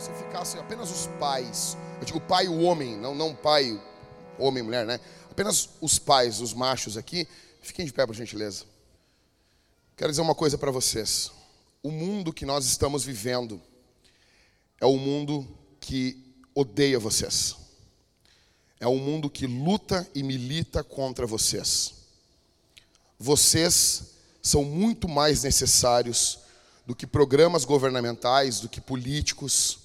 Você ficasse apenas os pais. Eu digo pai, o homem, não não pai, homem, mulher, né? Apenas os pais, os machos aqui. Fiquem de pé, por gentileza. Quero dizer uma coisa para vocês. O mundo que nós estamos vivendo é um mundo que odeia vocês. É um mundo que luta e milita contra vocês. Vocês são muito mais necessários do que programas governamentais, do que políticos,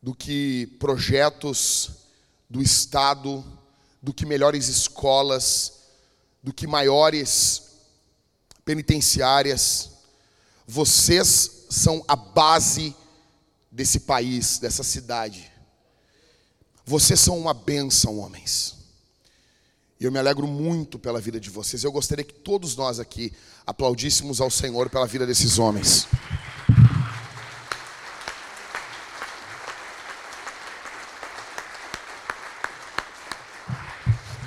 do que projetos do Estado, do que melhores escolas, do que maiores penitenciárias. Vocês são a base desse país, dessa cidade. Vocês são uma bênção, homens. E eu me alegro muito pela vida de vocês. Eu gostaria que todos nós aqui aplaudíssemos ao Senhor pela vida desses homens.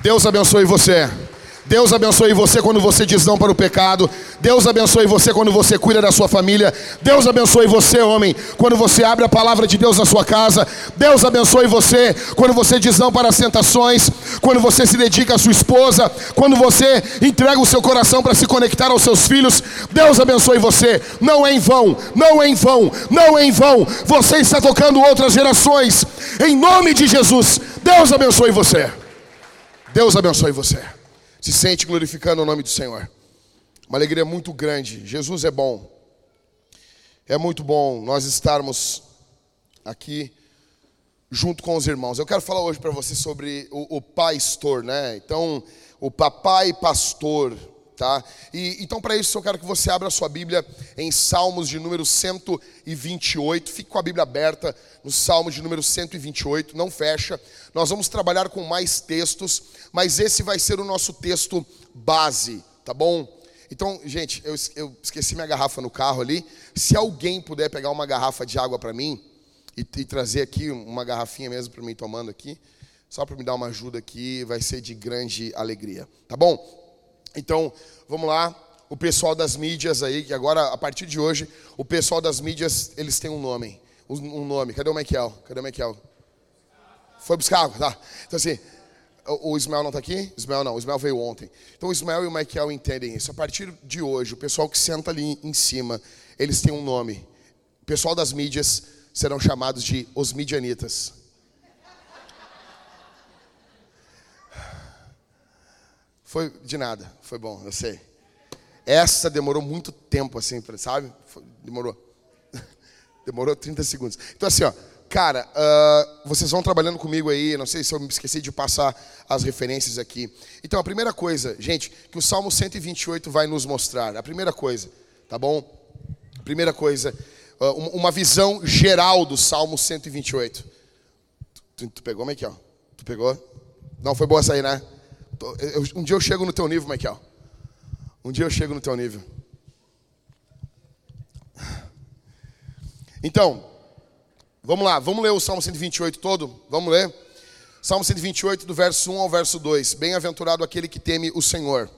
Deus abençoe você. Deus abençoe você quando você diz não para o pecado. Deus abençoe você quando você cuida da sua família. Deus abençoe você, homem, quando você abre a palavra de Deus na sua casa. Deus abençoe você quando você diz não para as tentações. Quando você se dedica à sua esposa. Quando você entrega o seu coração para se conectar aos seus filhos. Deus abençoe você. Não é em vão, não é em vão, não é em vão. Você está tocando outras gerações. Em nome de Jesus, Deus abençoe você. Deus abençoe você. Se sente glorificando o nome do Senhor. Uma alegria muito grande. Jesus é bom. É muito bom nós estarmos aqui junto com os irmãos. Eu quero falar hoje para você sobre o, o pastor, né? Então, o papai pastor, tá? E então para isso eu quero que você abra a sua Bíblia em Salmos de número 128. Fique com a Bíblia aberta no Salmos de número 128, não fecha. Nós vamos trabalhar com mais textos, mas esse vai ser o nosso texto base, tá bom? Então, gente, eu, eu esqueci minha garrafa no carro ali. Se alguém puder pegar uma garrafa de água para mim e, e trazer aqui uma garrafinha mesmo para mim tomando aqui, só para me dar uma ajuda aqui, vai ser de grande alegria, tá bom? Então, vamos lá. O pessoal das mídias aí, que agora, a partir de hoje, o pessoal das mídias, eles têm um nome. Um nome. Cadê o Michael? Cadê o Michael? Foi buscar água, tá? Então assim, o Ismael não está aqui? Ismael não, o Ismael veio ontem. Então o Ismael e o Michael entendem isso. A partir de hoje, o pessoal que senta ali em cima, eles têm um nome. O pessoal das mídias serão chamados de os midianitas. Foi de nada, foi bom, eu sei. Essa demorou muito tempo, assim, sabe? Demorou. Demorou 30 segundos. Então, assim, ó, cara, uh, vocês vão trabalhando comigo aí. Não sei se eu me esqueci de passar as referências aqui. Então, a primeira coisa, gente, que o Salmo 128 vai nos mostrar. A primeira coisa, tá bom? Primeira coisa, uh, uma visão geral do Salmo 128. Tu, tu pegou, Michael? Tu pegou? Não, foi boa essa né? Um dia eu chego no teu nível, Michael. Um dia eu chego no teu nível. Então, vamos lá, vamos ler o Salmo 128 todo? Vamos ler? Salmo 128, do verso 1 ao verso 2. Bem-aventurado aquele que teme o Senhor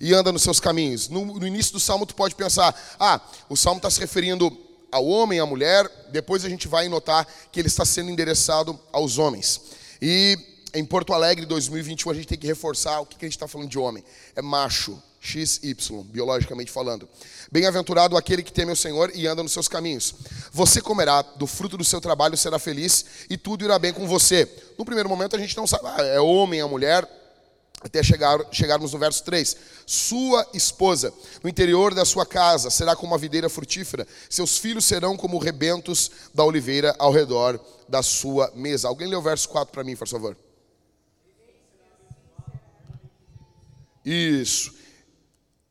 e anda nos seus caminhos. No, no início do salmo, tu pode pensar: ah, o salmo está se referindo ao homem, à mulher. Depois a gente vai notar que ele está sendo endereçado aos homens. E em Porto Alegre 2021 a gente tem que reforçar o que a gente está falando de homem. É macho, XY, biologicamente falando. Bem-aventurado aquele que teme o Senhor e anda nos seus caminhos. Você comerá do fruto do seu trabalho, será feliz e tudo irá bem com você. No primeiro momento a gente não sabe, ah, é homem, é mulher, até chegar, chegarmos no verso 3. Sua esposa, no interior da sua casa, será como uma videira frutífera, seus filhos serão como rebentos da oliveira ao redor da sua mesa. Alguém lê o verso 4 para mim, por favor. Isso.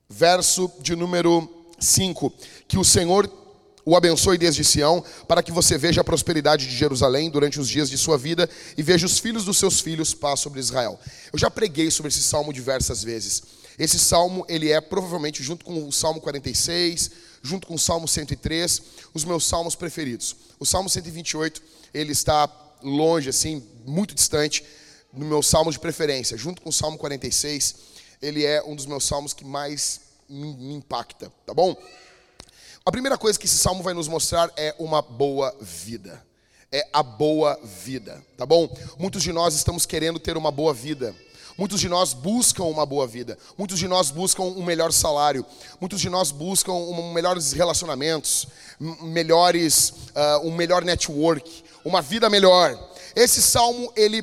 Verso de número 5. Que o Senhor o abençoe desde Sião, para que você veja a prosperidade de Jerusalém durante os dias de sua vida e veja os filhos dos seus filhos paz sobre Israel. Eu já preguei sobre esse salmo diversas vezes. Esse salmo, ele é provavelmente junto com o Salmo 46, junto com o Salmo 103, os meus salmos preferidos. O Salmo 128, ele está longe assim, muito distante no meu salmo de preferência, junto com o Salmo 46, ele é um dos meus salmos que mais me, impacta, tá bom? A primeira coisa que esse salmo vai nos mostrar é uma boa vida. É a boa vida, tá bom? Muitos de nós estamos querendo ter uma boa vida. Muitos de nós buscam uma boa vida. Muitos de nós buscam um melhor salário. Muitos de nós buscam um, melhores relacionamentos, melhores, uh, um melhor network, uma vida melhor. Esse salmo ele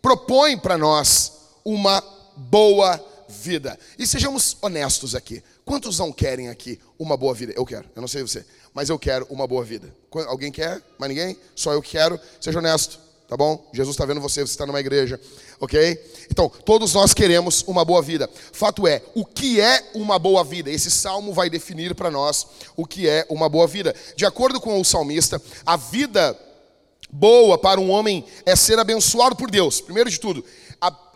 propõe para nós uma boa vida. E sejamos honestos aqui. Quantos não querem aqui uma boa vida? Eu quero, eu não sei você, mas eu quero uma boa vida. Alguém quer? Mais ninguém? Só eu quero. Seja honesto, tá bom? Jesus está vendo você, você está numa igreja, ok? Então, todos nós queremos uma boa vida. Fato é, o que é uma boa vida? Esse salmo vai definir para nós o que é uma boa vida. De acordo com o salmista, a vida boa para um homem é ser abençoado por Deus. Primeiro de tudo,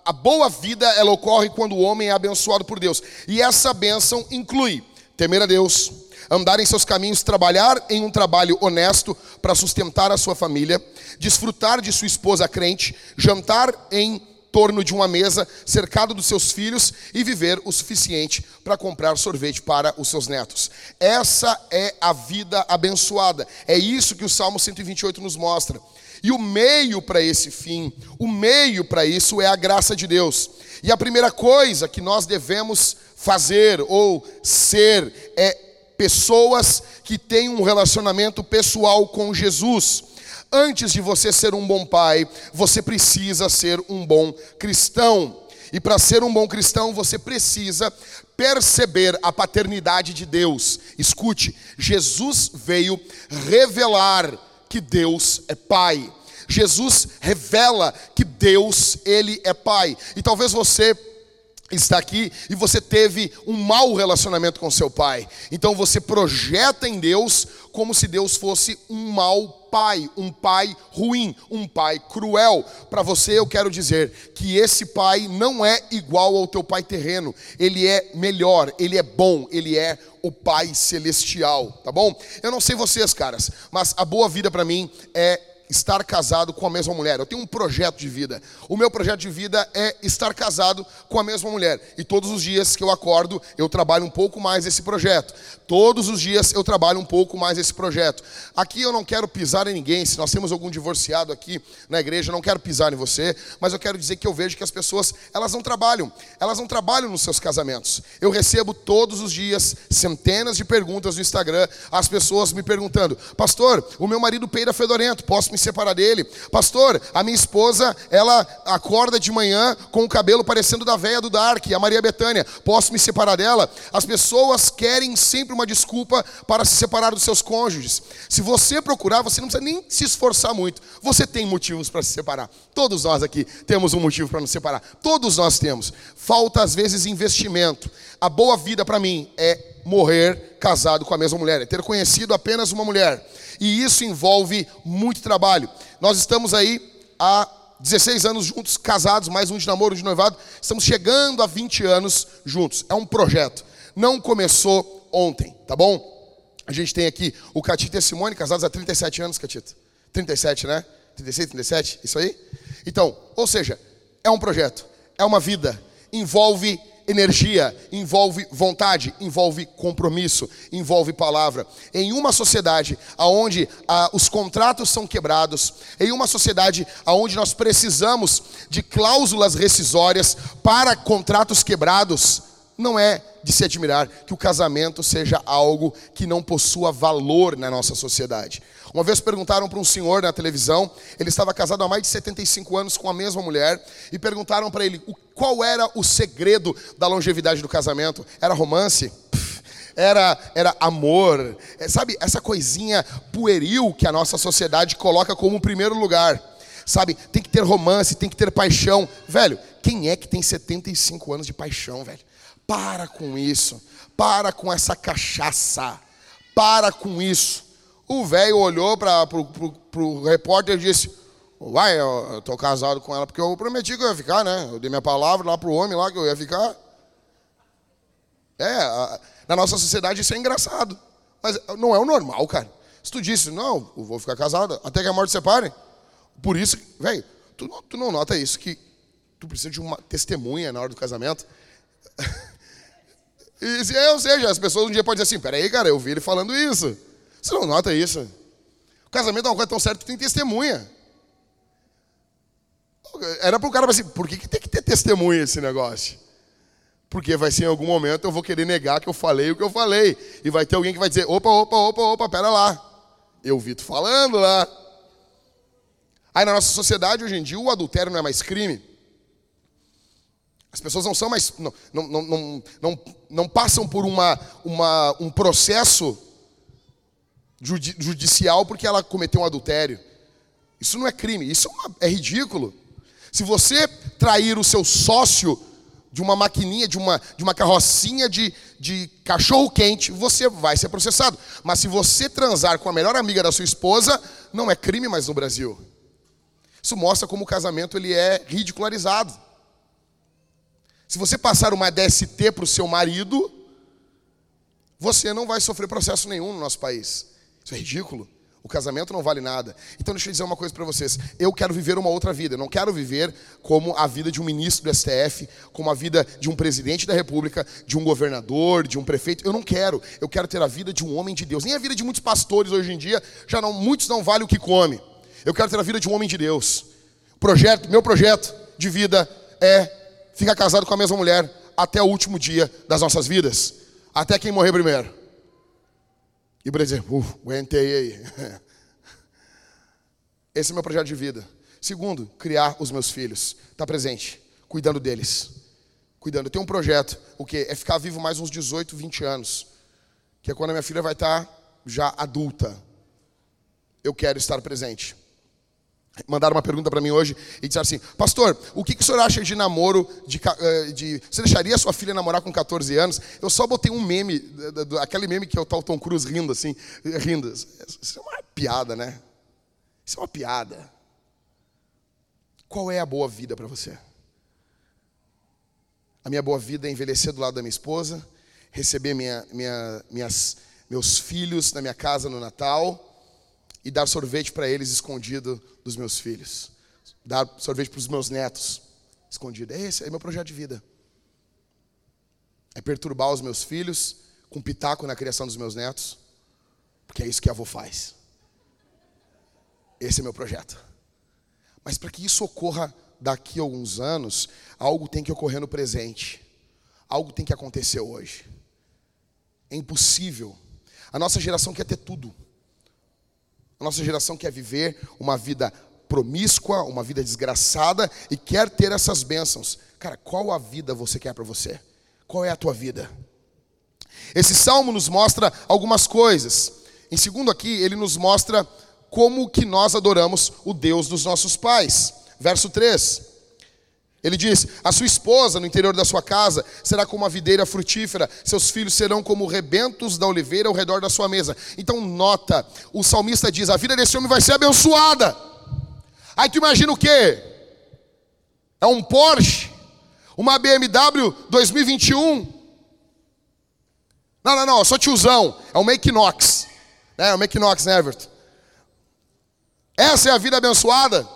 a, boa vida ela ocorre quando o homem é abençoado por Deus. E essa bênção inclui temer a Deus, andar em seus caminhos, trabalhar em um trabalho honesto para sustentar a sua família, desfrutar de sua esposa crente, jantar em torno de uma mesa, cercado dos seus filhos e viver o suficiente para comprar sorvete para os seus netos. Essa é a vida abençoada. É isso que o Salmo 128 nos mostra. E o meio para esse fim, o meio para isso é a graça de Deus. E a primeira coisa que nós devemos fazer ou ser é pessoas que têm um relacionamento pessoal com Jesus. Antes de você ser um bom pai, você precisa ser um bom cristão. E para ser um bom cristão, você precisa perceber a paternidade de Deus. Escute, Jesus veio revelar que Deus é pai. Jesus revela que Deus, ele é pai. E talvez você está aqui e você teve um mau relacionamento com seu pai. Então você projeta em Deus como se Deus fosse um mau pai, um pai ruim, um pai cruel. Para você eu quero dizer que esse pai não é igual ao teu pai terreno. Ele é melhor, ele é bom, ele é o pai celestial, tá bom? Eu não sei vocês, caras, mas a boa vida para mim é estar casado com a mesma mulher. Eu tenho um projeto de vida. O meu projeto de vida é estar casado com a mesma mulher. E todos os dias que eu acordo, eu trabalho um pouco mais esse projeto. Todos os dias eu trabalho um pouco mais esse projeto. Aqui eu não quero pisar em ninguém. Se nós temos algum divorciado aqui na igreja, eu não quero pisar em você, mas eu quero dizer que eu vejo que as pessoas, elas não trabalham. Elas não trabalham nos seus casamentos. Eu recebo todos os dias centenas de perguntas no Instagram, as pessoas me perguntando: "Pastor, o meu marido peida fedorento, posso me separar dele. Pastor, a minha esposa, ela acorda de manhã com o cabelo parecendo da véia do Dark, a Maria Betânia. Posso me separar dela? As pessoas querem sempre uma desculpa para se separar dos seus cônjuges. Se você procurar, você não precisa nem se esforçar muito. Você tem motivos para se separar. Todos nós aqui temos um motivo para nos separar. Todos nós temos. Falta às vezes investimento. A boa vida para mim é morrer casado com a mesma mulher, é ter conhecido apenas uma mulher e isso envolve muito trabalho. Nós estamos aí há 16 anos juntos, casados, mais um de namoro, de noivado, estamos chegando a 20 anos juntos. É um projeto. Não começou ontem, tá bom? A gente tem aqui o Catita e a Simone, casados há 37 anos, Catita. 37, né? 36, 37, isso aí? Então, ou seja, é um projeto, é uma vida, envolve energia, envolve vontade, envolve compromisso, envolve palavra. Em uma sociedade onde ah, os contratos são quebrados, em uma sociedade onde nós precisamos de cláusulas rescisórias para contratos quebrados, não é de se admirar que o casamento seja algo que não possua valor na nossa sociedade. Uma vez perguntaram para um senhor na televisão, ele estava casado há mais de 75 anos com a mesma mulher, e perguntaram para ele qual era o segredo da longevidade do casamento. Era romance? era, era amor, é, sabe, essa coisinha pueril que a nossa sociedade coloca como primeiro lugar. Sabe, tem que ter romance, tem que ter paixão. Velho, quem é que tem 75 anos de paixão, velho? Para com isso. Para com essa cachaça. Para com isso. O velho olhou para o repórter e disse: Vai, eu estou casado com ela porque eu prometi que eu ia ficar, né? Eu dei minha palavra lá para o homem lá que eu ia ficar. É, na nossa sociedade isso é engraçado. Mas não é o normal, cara. Se tu disse, não, eu vou ficar casado até que a morte separe. Por isso, velho, tu, tu não nota isso, que tu precisa de uma testemunha na hora do casamento. e, ou seja, as pessoas um dia podem dizer assim, peraí, cara, eu vi ele falando isso. Você não nota isso? O casamento é uma coisa tão certa que tem testemunha. Era para o cara assim, por que, que tem que ter testemunha esse negócio? Porque vai ser em algum momento eu vou querer negar que eu falei o que eu falei. E vai ter alguém que vai dizer, opa, opa, opa, opa, pera lá. Eu vi tu falando lá. Aí na nossa sociedade, hoje em dia, o adultério não é mais crime. As pessoas não são mais. Não, não, não, não, não passam por uma, uma, um processo judicial porque ela cometeu um adultério. Isso não é crime, isso é, uma, é ridículo. Se você trair o seu sócio de uma maquininha, de uma, de uma carrocinha de, de cachorro quente, você vai ser processado. Mas se você transar com a melhor amiga da sua esposa, não é crime mais no Brasil. Isso mostra como o casamento ele é ridicularizado. Se você passar uma DST para o seu marido, você não vai sofrer processo nenhum no nosso país. Isso é ridículo. O casamento não vale nada. Então deixa eu dizer uma coisa para vocês. Eu quero viver uma outra vida. Eu não quero viver como a vida de um ministro do STF, como a vida de um presidente da República, de um governador, de um prefeito. Eu não quero. Eu quero ter a vida de um homem de Deus. Nem a vida de muitos pastores hoje em dia, já não muitos não valem o que come. Eu quero ter a vida de um homem de Deus. Projeto, meu projeto de vida é ficar casado com a mesma mulher até o último dia das nossas vidas, até quem morrer primeiro. E o Brasil, uh, aguentei aí. Esse é o meu projeto de vida. Segundo, criar os meus filhos. Estar tá presente, cuidando deles. Cuidando. Eu tenho um projeto, o que? É ficar vivo mais uns 18, 20 anos. Que é quando a minha filha vai estar tá já adulta. Eu quero estar presente. Mandaram uma pergunta para mim hoje e disseram assim: Pastor, o que, que o senhor acha de namoro? De, eh, de, você deixaria sua filha namorar com 14 anos? Eu só botei um meme, aquele meme que é o tal Tom Cruise rindo assim, rindo. Isso é uma piada, né? Isso é uma piada. Qual é a boa vida para você? A minha boa vida é envelhecer do lado da minha esposa, receber minha, minha, minhas, meus filhos na minha casa no Natal e dar sorvete para eles escondido dos meus filhos. Dar sorvete para os meus netos escondido. É esse, é meu projeto de vida. É perturbar os meus filhos com pitaco na criação dos meus netos, porque é isso que a avó faz. Esse é meu projeto. Mas para que isso ocorra daqui a alguns anos, algo tem que ocorrer no presente. Algo tem que acontecer hoje. É impossível. A nossa geração quer ter tudo. A nossa geração quer viver uma vida promíscua, uma vida desgraçada e quer ter essas bênçãos. Cara, qual a vida você quer para você? Qual é a tua vida? Esse salmo nos mostra algumas coisas. Em segundo aqui, ele nos mostra como que nós adoramos o Deus dos nossos pais. Verso 3. Ele diz: A sua esposa no interior da sua casa será como uma videira frutífera, seus filhos serão como rebentos da oliveira ao redor da sua mesa. Então, nota: o salmista diz: A vida desse homem vai ser abençoada. Aí tu imagina o quê? É um Porsche? Uma BMW 2021? Não, não, não, sou tiozão. É um Make Knox. É o Make Knox, né, Everton? Essa é a vida abençoada?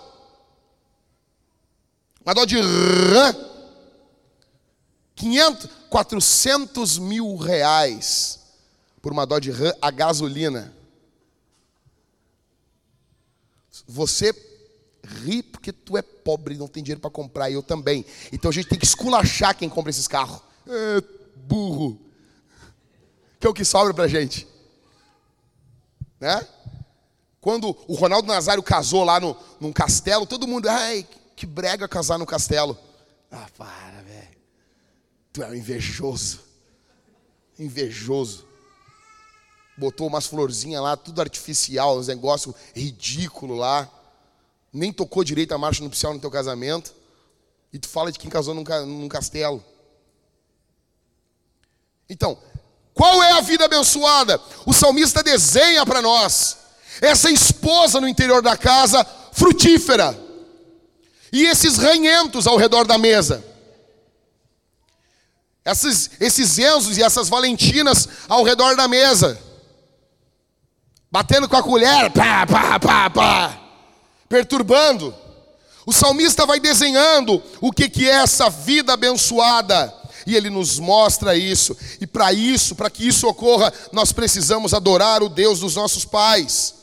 Uma dó de rã. 500, 400 mil reais por uma dó de rã a gasolina. Você ri porque tu é pobre não tem dinheiro para comprar, e eu também. Então a gente tem que esculachar quem compra esses carros. É, burro. Que é o que sobra pra gente. Né? Quando o Ronaldo Nazário casou lá no, num castelo, todo mundo, ai, que brega casar no castelo. Ah, para, velho. Tu é um invejoso. Invejoso. Botou umas florzinhas lá, tudo artificial, uns negócios ridículo lá. Nem tocou direito a marcha nupcial no teu casamento. E tu fala de quem casou num, num castelo. Então, qual é a vida abençoada? O salmista desenha para nós essa esposa no interior da casa frutífera e esses ranhentos ao redor da mesa. Esses, esses Enzos e essas Valentinas ao redor da mesa. Batendo com a colher, pá, pá, pá, pá. Perturbando. O salmista vai desenhando o que, que é essa vida abençoada. E ele nos mostra isso. E para isso, para que isso ocorra, nós precisamos adorar o Deus dos nossos pais.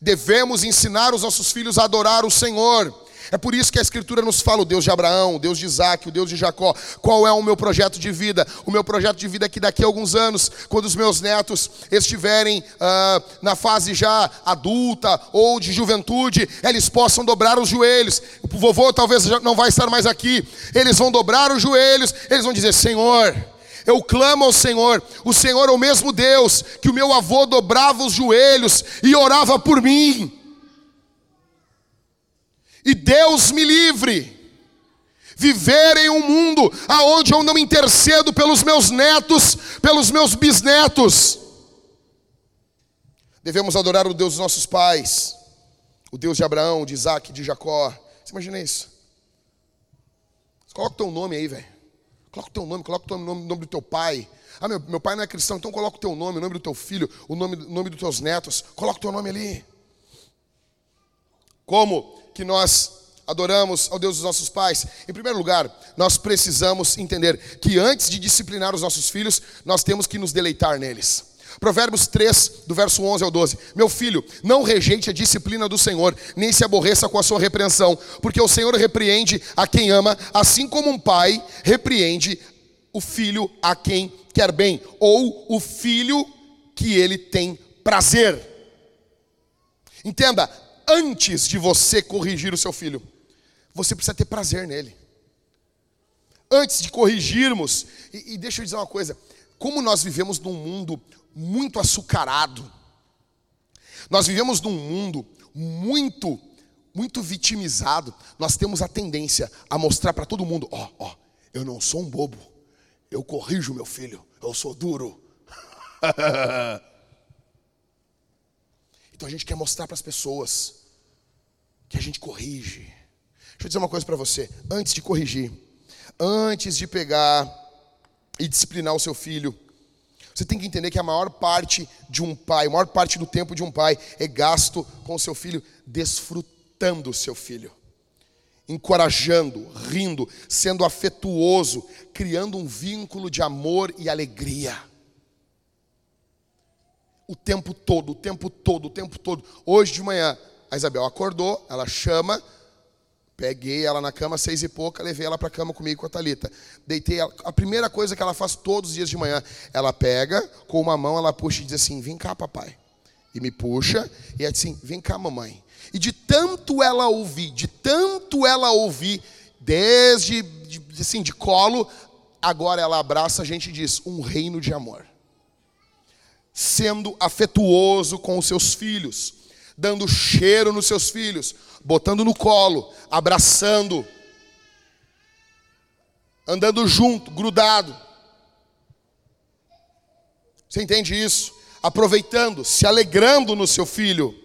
Devemos ensinar os nossos filhos a adorar o Senhor. É por isso que a Escritura nos fala o Deus de Abraão, o Deus de Isaac, o Deus de Jacó. Qual é o meu projeto de vida? O meu projeto de vida é que daqui a alguns anos, quando os meus netos estiverem ah, na fase já adulta ou de juventude, eles possam dobrar os joelhos. O vovô talvez não vai estar mais aqui. Eles vão dobrar os joelhos, eles vão dizer: Senhor. Eu clamo ao Senhor, o Senhor é o mesmo Deus que o meu avô dobrava os joelhos e orava por mim. E Deus me livre viver em um mundo aonde eu não intercedo pelos meus netos, pelos meus bisnetos. Devemos adorar o Deus dos nossos pais, o Deus de Abraão, de Isaac, de Jacó. Você imagina isso? Coloca o teu nome aí, velho. Coloca o teu nome, coloca o nome, nome do teu pai. Ah, meu, meu pai não é cristão, então coloca o teu nome, o nome do teu filho, o nome, o nome dos teus netos. Coloca o teu nome ali. Como que nós adoramos ao Deus dos nossos pais? Em primeiro lugar, nós precisamos entender que antes de disciplinar os nossos filhos, nós temos que nos deleitar neles. Provérbios 3, do verso 11 ao 12. Meu filho, não rejeite a disciplina do Senhor, nem se aborreça com a sua repreensão, porque o Senhor repreende a quem ama, assim como um pai repreende o filho a quem quer bem, ou o filho que ele tem prazer. Entenda, antes de você corrigir o seu filho, você precisa ter prazer nele. Antes de corrigirmos, e, e deixa eu dizer uma coisa: como nós vivemos num mundo muito açucarado, nós vivemos num mundo muito, muito vitimizado, nós temos a tendência a mostrar para todo mundo: ó, oh, ó, oh, eu não sou um bobo, eu corrijo meu filho, eu sou duro. Então a gente quer mostrar para as pessoas que a gente corrige. Deixa eu dizer uma coisa para você. Antes de corrigir, antes de pegar e disciplinar o seu filho, você tem que entender que a maior parte de um pai, a maior parte do tempo de um pai é gasto com o seu filho, desfrutando o seu filho, encorajando, rindo, sendo afetuoso, criando um vínculo de amor e alegria o tempo todo, o tempo todo, o tempo todo. Hoje de manhã, a Isabel acordou, ela chama, peguei ela na cama, seis e pouca, levei ela para a cama comigo com a Talita. Deitei ela. A primeira coisa que ela faz todos os dias de manhã, ela pega, com uma mão ela puxa e diz assim: Vem cá, papai. E me puxa, e é assim: Vem cá, mamãe. E de tanto ela ouvir, de tanto ela ouvir, desde de, assim, de colo, agora ela abraça a gente e diz: Um reino de amor sendo afetuoso com os seus filhos, dando cheiro nos seus filhos, botando no colo, abraçando, andando junto, grudado. Você entende isso? Aproveitando, se alegrando no seu filho.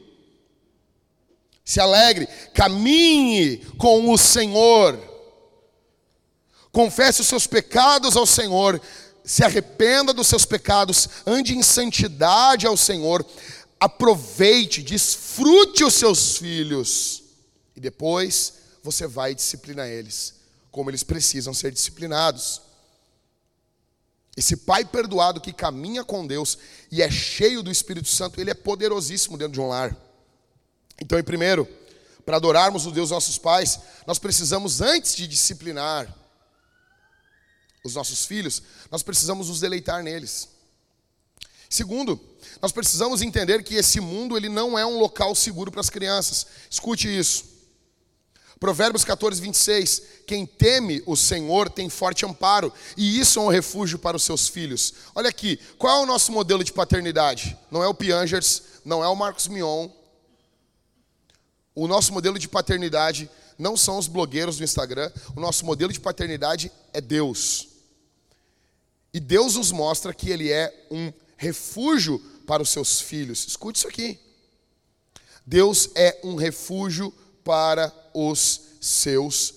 Se alegre, caminhe com o Senhor. Confesse os seus pecados ao Senhor se arrependa dos seus pecados, ande em santidade ao Senhor, aproveite, desfrute os seus filhos, e depois você vai disciplinar eles, como eles precisam ser disciplinados. Esse pai perdoado que caminha com Deus e é cheio do Espírito Santo, ele é poderosíssimo dentro de um lar. Então, em primeiro, para adorarmos o Deus nossos pais, nós precisamos, antes de disciplinar, os nossos filhos, nós precisamos nos deleitar neles. Segundo, nós precisamos entender que esse mundo ele não é um local seguro para as crianças. Escute isso. Provérbios 14, 26. Quem teme o Senhor tem forte amparo, e isso é um refúgio para os seus filhos. Olha aqui, qual é o nosso modelo de paternidade? Não é o Piangers, não é o Marcos Mion. O nosso modelo de paternidade não são os blogueiros do Instagram, o nosso modelo de paternidade é Deus. E Deus nos mostra que Ele é um refúgio para os seus filhos. Escute isso aqui. Deus é um refúgio para os seus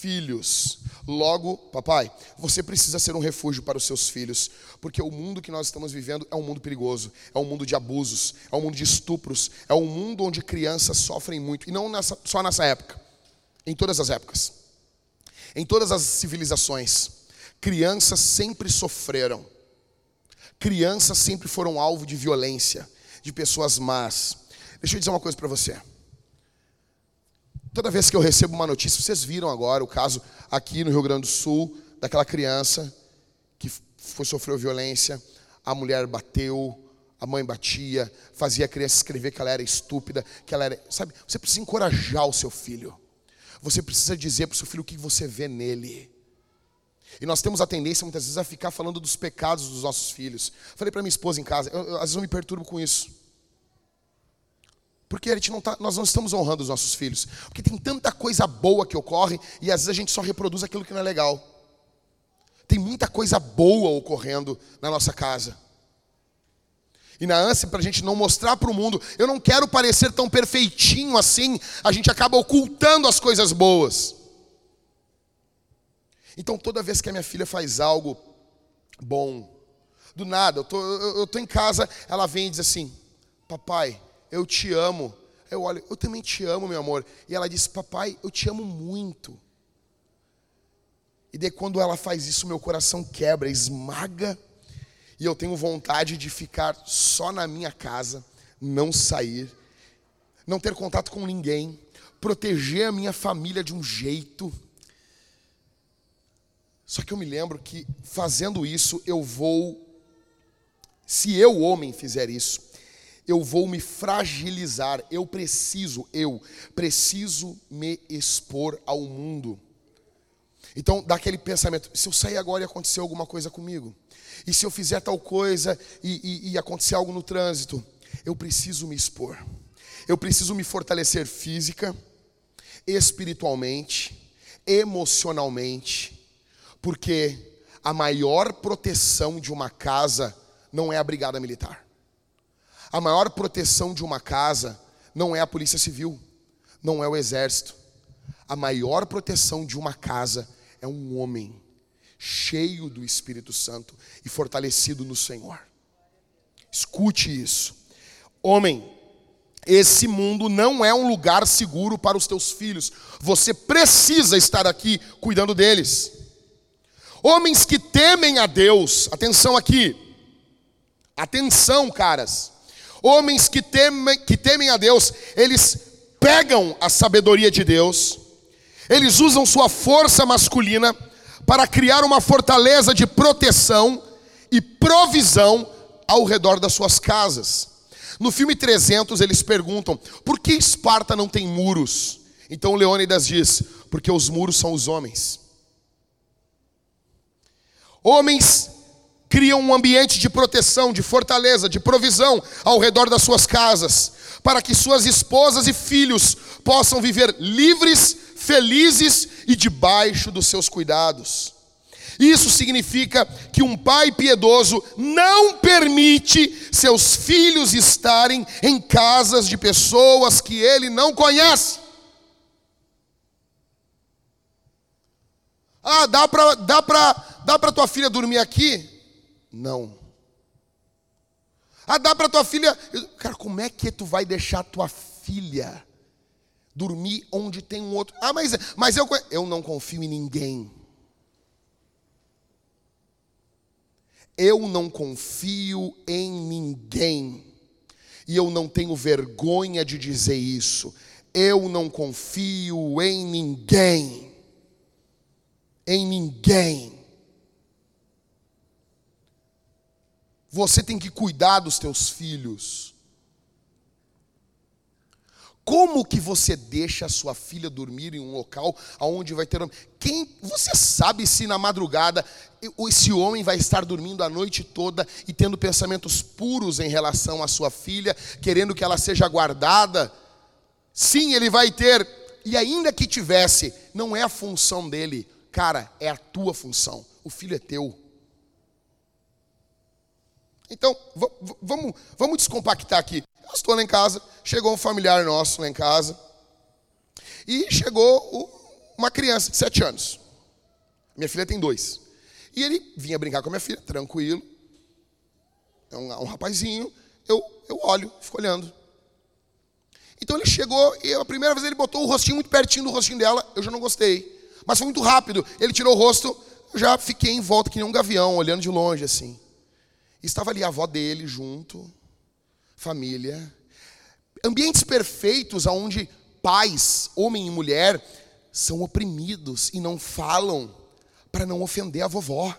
filhos. Logo, papai, você precisa ser um refúgio para os seus filhos, porque o mundo que nós estamos vivendo é um mundo perigoso, é um mundo de abusos, é um mundo de estupros, é um mundo onde crianças sofrem muito, e não nessa, só nessa época, em todas as épocas, em todas as civilizações, crianças sempre sofreram, crianças sempre foram alvo de violência, de pessoas más. Deixa eu dizer uma coisa para você. Toda vez que eu recebo uma notícia, vocês viram agora o caso aqui no Rio Grande do Sul, daquela criança que foi, sofreu violência, a mulher bateu, a mãe batia, fazia a criança escrever que ela era estúpida, que ela era. Sabe, você precisa encorajar o seu filho. Você precisa dizer para o seu filho o que você vê nele. E nós temos a tendência muitas vezes a ficar falando dos pecados dos nossos filhos. Falei para minha esposa em casa, eu, eu, às vezes eu me perturbo com isso. Porque a gente não tá, nós não estamos honrando os nossos filhos. Porque tem tanta coisa boa que ocorre e às vezes a gente só reproduz aquilo que não é legal. Tem muita coisa boa ocorrendo na nossa casa. E na ânsia para a gente não mostrar para o mundo, eu não quero parecer tão perfeitinho assim, a gente acaba ocultando as coisas boas. Então toda vez que a minha filha faz algo bom, do nada, eu tô, eu, eu tô em casa, ela vem e diz assim: Papai, eu te amo. Eu olho, eu também te amo, meu amor. E ela diz, papai, eu te amo muito. E daí quando ela faz isso, meu coração quebra, esmaga. E eu tenho vontade de ficar só na minha casa, não sair, não ter contato com ninguém, proteger a minha família de um jeito. Só que eu me lembro que fazendo isso, eu vou, se eu, homem, fizer isso, eu vou me fragilizar, eu preciso, eu preciso me expor ao mundo. Então, dá aquele pensamento: se eu sair agora e acontecer alguma coisa comigo, e se eu fizer tal coisa e, e, e acontecer algo no trânsito, eu preciso me expor, eu preciso me fortalecer física, espiritualmente, emocionalmente, porque a maior proteção de uma casa não é a brigada militar. A maior proteção de uma casa não é a polícia civil, não é o exército. A maior proteção de uma casa é um homem cheio do Espírito Santo e fortalecido no Senhor. Escute isso. Homem, esse mundo não é um lugar seguro para os teus filhos. Você precisa estar aqui cuidando deles. Homens que temem a Deus, atenção aqui. Atenção, caras. Homens que temem, que temem a Deus, eles pegam a sabedoria de Deus, eles usam sua força masculina para criar uma fortaleza de proteção e provisão ao redor das suas casas. No filme 300, eles perguntam: por que Esparta não tem muros? Então Leônidas diz: porque os muros são os homens. Homens criam um ambiente de proteção, de fortaleza, de provisão ao redor das suas casas, para que suas esposas e filhos possam viver livres, felizes e debaixo dos seus cuidados. Isso significa que um pai piedoso não permite seus filhos estarem em casas de pessoas que ele não conhece. Ah, dá para dá dá tua filha dormir aqui? Não. Ah, dá para tua filha. Cara, como é que tu vai deixar tua filha dormir onde tem um outro? Ah, mas, mas eu, eu não confio em ninguém. Eu não confio em ninguém. E eu não tenho vergonha de dizer isso. Eu não confio em ninguém. Em ninguém. Você tem que cuidar dos teus filhos. Como que você deixa a sua filha dormir em um local onde vai ter quem você sabe se na madrugada esse homem vai estar dormindo a noite toda e tendo pensamentos puros em relação à sua filha, querendo que ela seja guardada? Sim, ele vai ter. E ainda que tivesse, não é a função dele, cara, é a tua função. O filho é teu. Então, vamos, vamos descompactar aqui. Eu estou lá em casa, chegou um familiar nosso lá em casa, e chegou uma criança de sete anos. Minha filha tem dois. E ele vinha brincar com a minha filha, tranquilo. É um, um rapazinho. Eu, eu olho, fico olhando. Então ele chegou e a primeira vez ele botou o rostinho muito pertinho do rostinho dela. Eu já não gostei. Mas foi muito rápido. Ele tirou o rosto, eu já fiquei em volta que nem um gavião, olhando de longe assim. Estava ali a avó dele junto, família. Ambientes perfeitos onde pais, homem e mulher, são oprimidos e não falam para não ofender a vovó,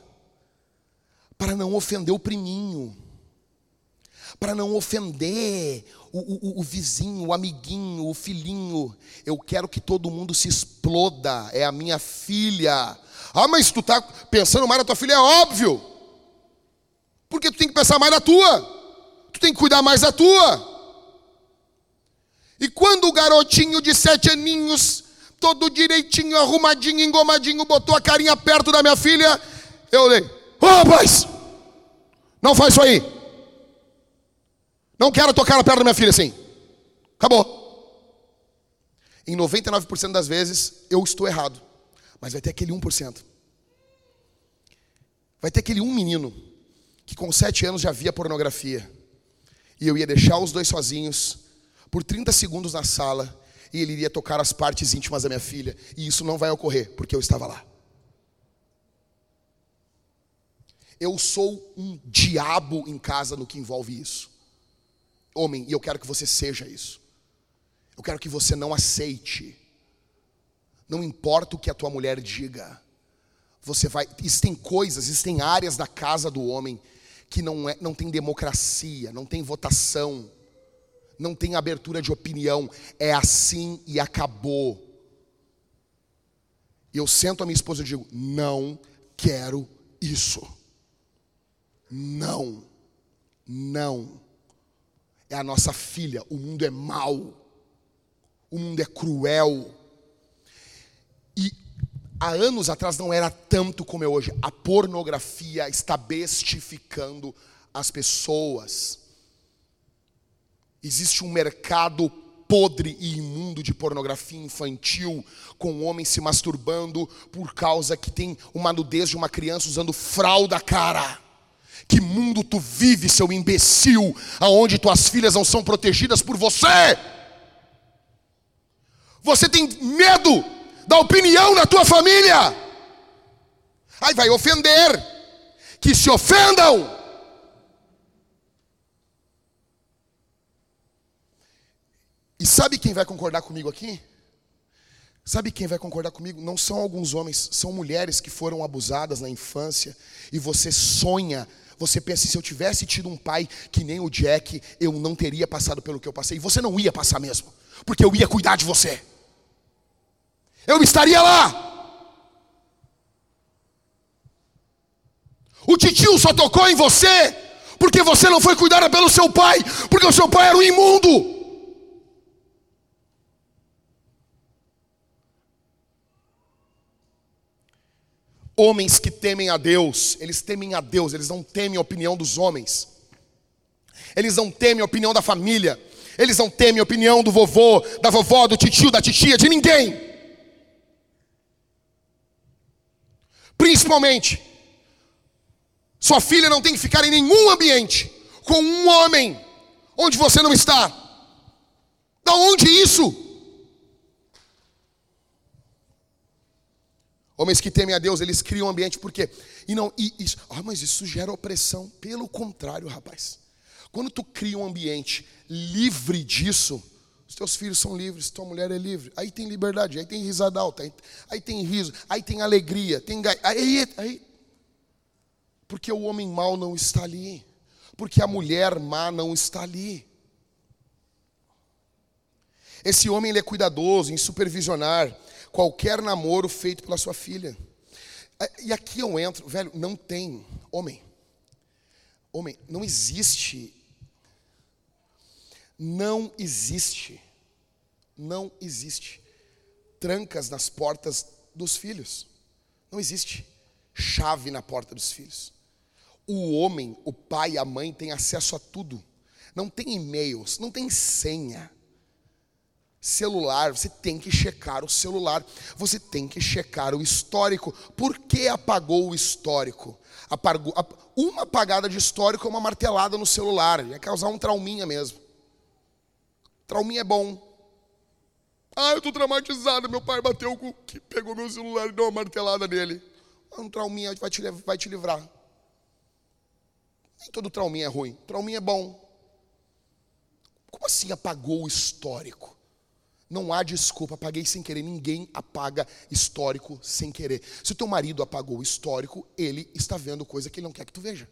para não ofender o priminho, para não ofender o, o, o, vizinho, o amiguinho, o filhinho. Eu quero que todo mundo se exploda, é a minha filha. Ah, mas tu tá pensando mais na tua filha, é óbvio. Porque tu tem que pensar mais na tua. Tu tem que cuidar mais da tua. E quando o garotinho de sete aninhos, todo direitinho, arrumadinho, engomadinho, botou a carinha perto da minha filha, eu olhei, ô oh, rapaz, não faz isso aí. Não quero tocar na perna da minha filha assim. Acabou. Em 99% das vezes eu estou errado. Mas vai ter aquele 1%. Vai ter aquele um menino que com sete anos já via pornografia. E eu ia deixar os dois sozinhos por 30 segundos na sala e ele iria tocar as partes íntimas da minha filha. E isso não vai ocorrer, porque eu estava lá. Eu sou um diabo em casa no que envolve isso. Homem, e eu quero que você seja isso. Eu quero que você não aceite. Não importa o que a tua mulher diga. Você vai, existem coisas, existem áreas da casa do homem que não, é, não tem democracia, não tem votação não tem abertura de opinião, é assim e acabou. E eu sento a minha esposa e digo: não quero isso. Não, não. É a nossa filha, o mundo é mau, o mundo é cruel. E há anos atrás não era tanto como é hoje. A pornografia está bestificando as pessoas. Existe um mercado podre e imundo de pornografia infantil, com homens se masturbando por causa que tem uma nudez de uma criança usando fralda, cara. Que mundo tu vive, seu imbecil, aonde tuas filhas não são protegidas por você? Você tem medo da opinião da tua família? Aí vai ofender. Que se ofendam. E sabe quem vai concordar comigo aqui? Sabe quem vai concordar comigo? Não são alguns homens, são mulheres que foram abusadas na infância e você sonha, você pensa, se eu tivesse tido um pai que nem o Jack, eu não teria passado pelo que eu passei. E você não ia passar mesmo, porque eu ia cuidar de você. Eu estaria lá. O titio só tocou em você porque você não foi cuidada pelo seu pai, porque o seu pai era um imundo. Homens que temem a Deus, eles temem a Deus, eles não temem a opinião dos homens. Eles não temem a opinião da família. Eles não temem a opinião do vovô, da vovó, do tio, da titia, de ninguém. Principalmente, sua filha não tem que ficar em nenhum ambiente com um homem onde você não está. Da onde isso? Homens que temem a Deus, eles criam um ambiente porque e não e isso, ah, mas isso gera opressão. Pelo contrário, rapaz. Quando tu cria um ambiente livre disso, os teus filhos são livres, tua mulher é livre. Aí tem liberdade, aí tem risada alta, aí, tem riso, aí tem alegria, tem aí, aí porque o homem mau não está ali, porque a mulher má não está ali. Esse homem ele é cuidadoso em supervisionar qualquer namoro feito pela sua filha. É, e aqui eu entro, velho, não tem homem. Homem, não existe. Não existe. Não existe trancas nas portas dos filhos. Não existe chave na porta dos filhos. O homem, o pai, a mãe tem acesso a tudo. Não tem e-mails, não tem senha. celular, você tem que checar o celular, você tem que checar o histórico. Por que apagou o histórico? Apagou, uma apagada de histórico é uma martelada no celular, ia causar um trauminha mesmo. Trauminha é bom. Ah, eu tô traumatizado, meu pai bateu, com, pegou meu celular e deu uma martelada nele. Um trauminha vai te, vai te livrar. Nem todo trauminha é ruim, trauminha é bom. Como assim apagou o histórico? Não há desculpa, apaguei sem querer. Ninguém apaga histórico sem querer. Se o teu marido apagou o histórico, ele está vendo coisa que ele não quer que tu veja.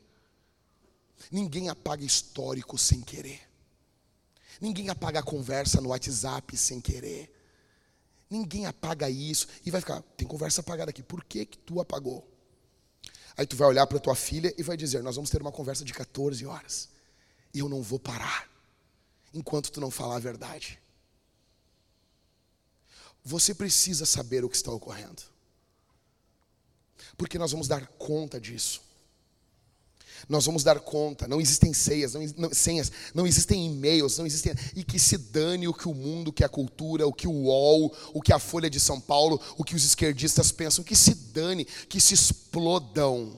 Ninguém apaga histórico sem querer. Ninguém apaga a conversa no WhatsApp sem querer. Ninguém apaga isso e vai ficar, tem conversa apagada aqui. Por que que tu apagou? Aí tu vai olhar para tua filha e vai dizer: "Nós vamos ter uma conversa de 14 horas. E eu não vou parar enquanto tu não falar a verdade." Você precisa saber o que está ocorrendo. Porque nós vamos dar conta disso. Nós vamos dar conta. Não existem senhas, não, não, senhas, não existem e-mails, não existem. E que se dane o que o mundo, o que a cultura, o que o UOL, o que a Folha de São Paulo, o que os esquerdistas pensam. Que se dane, que se explodam.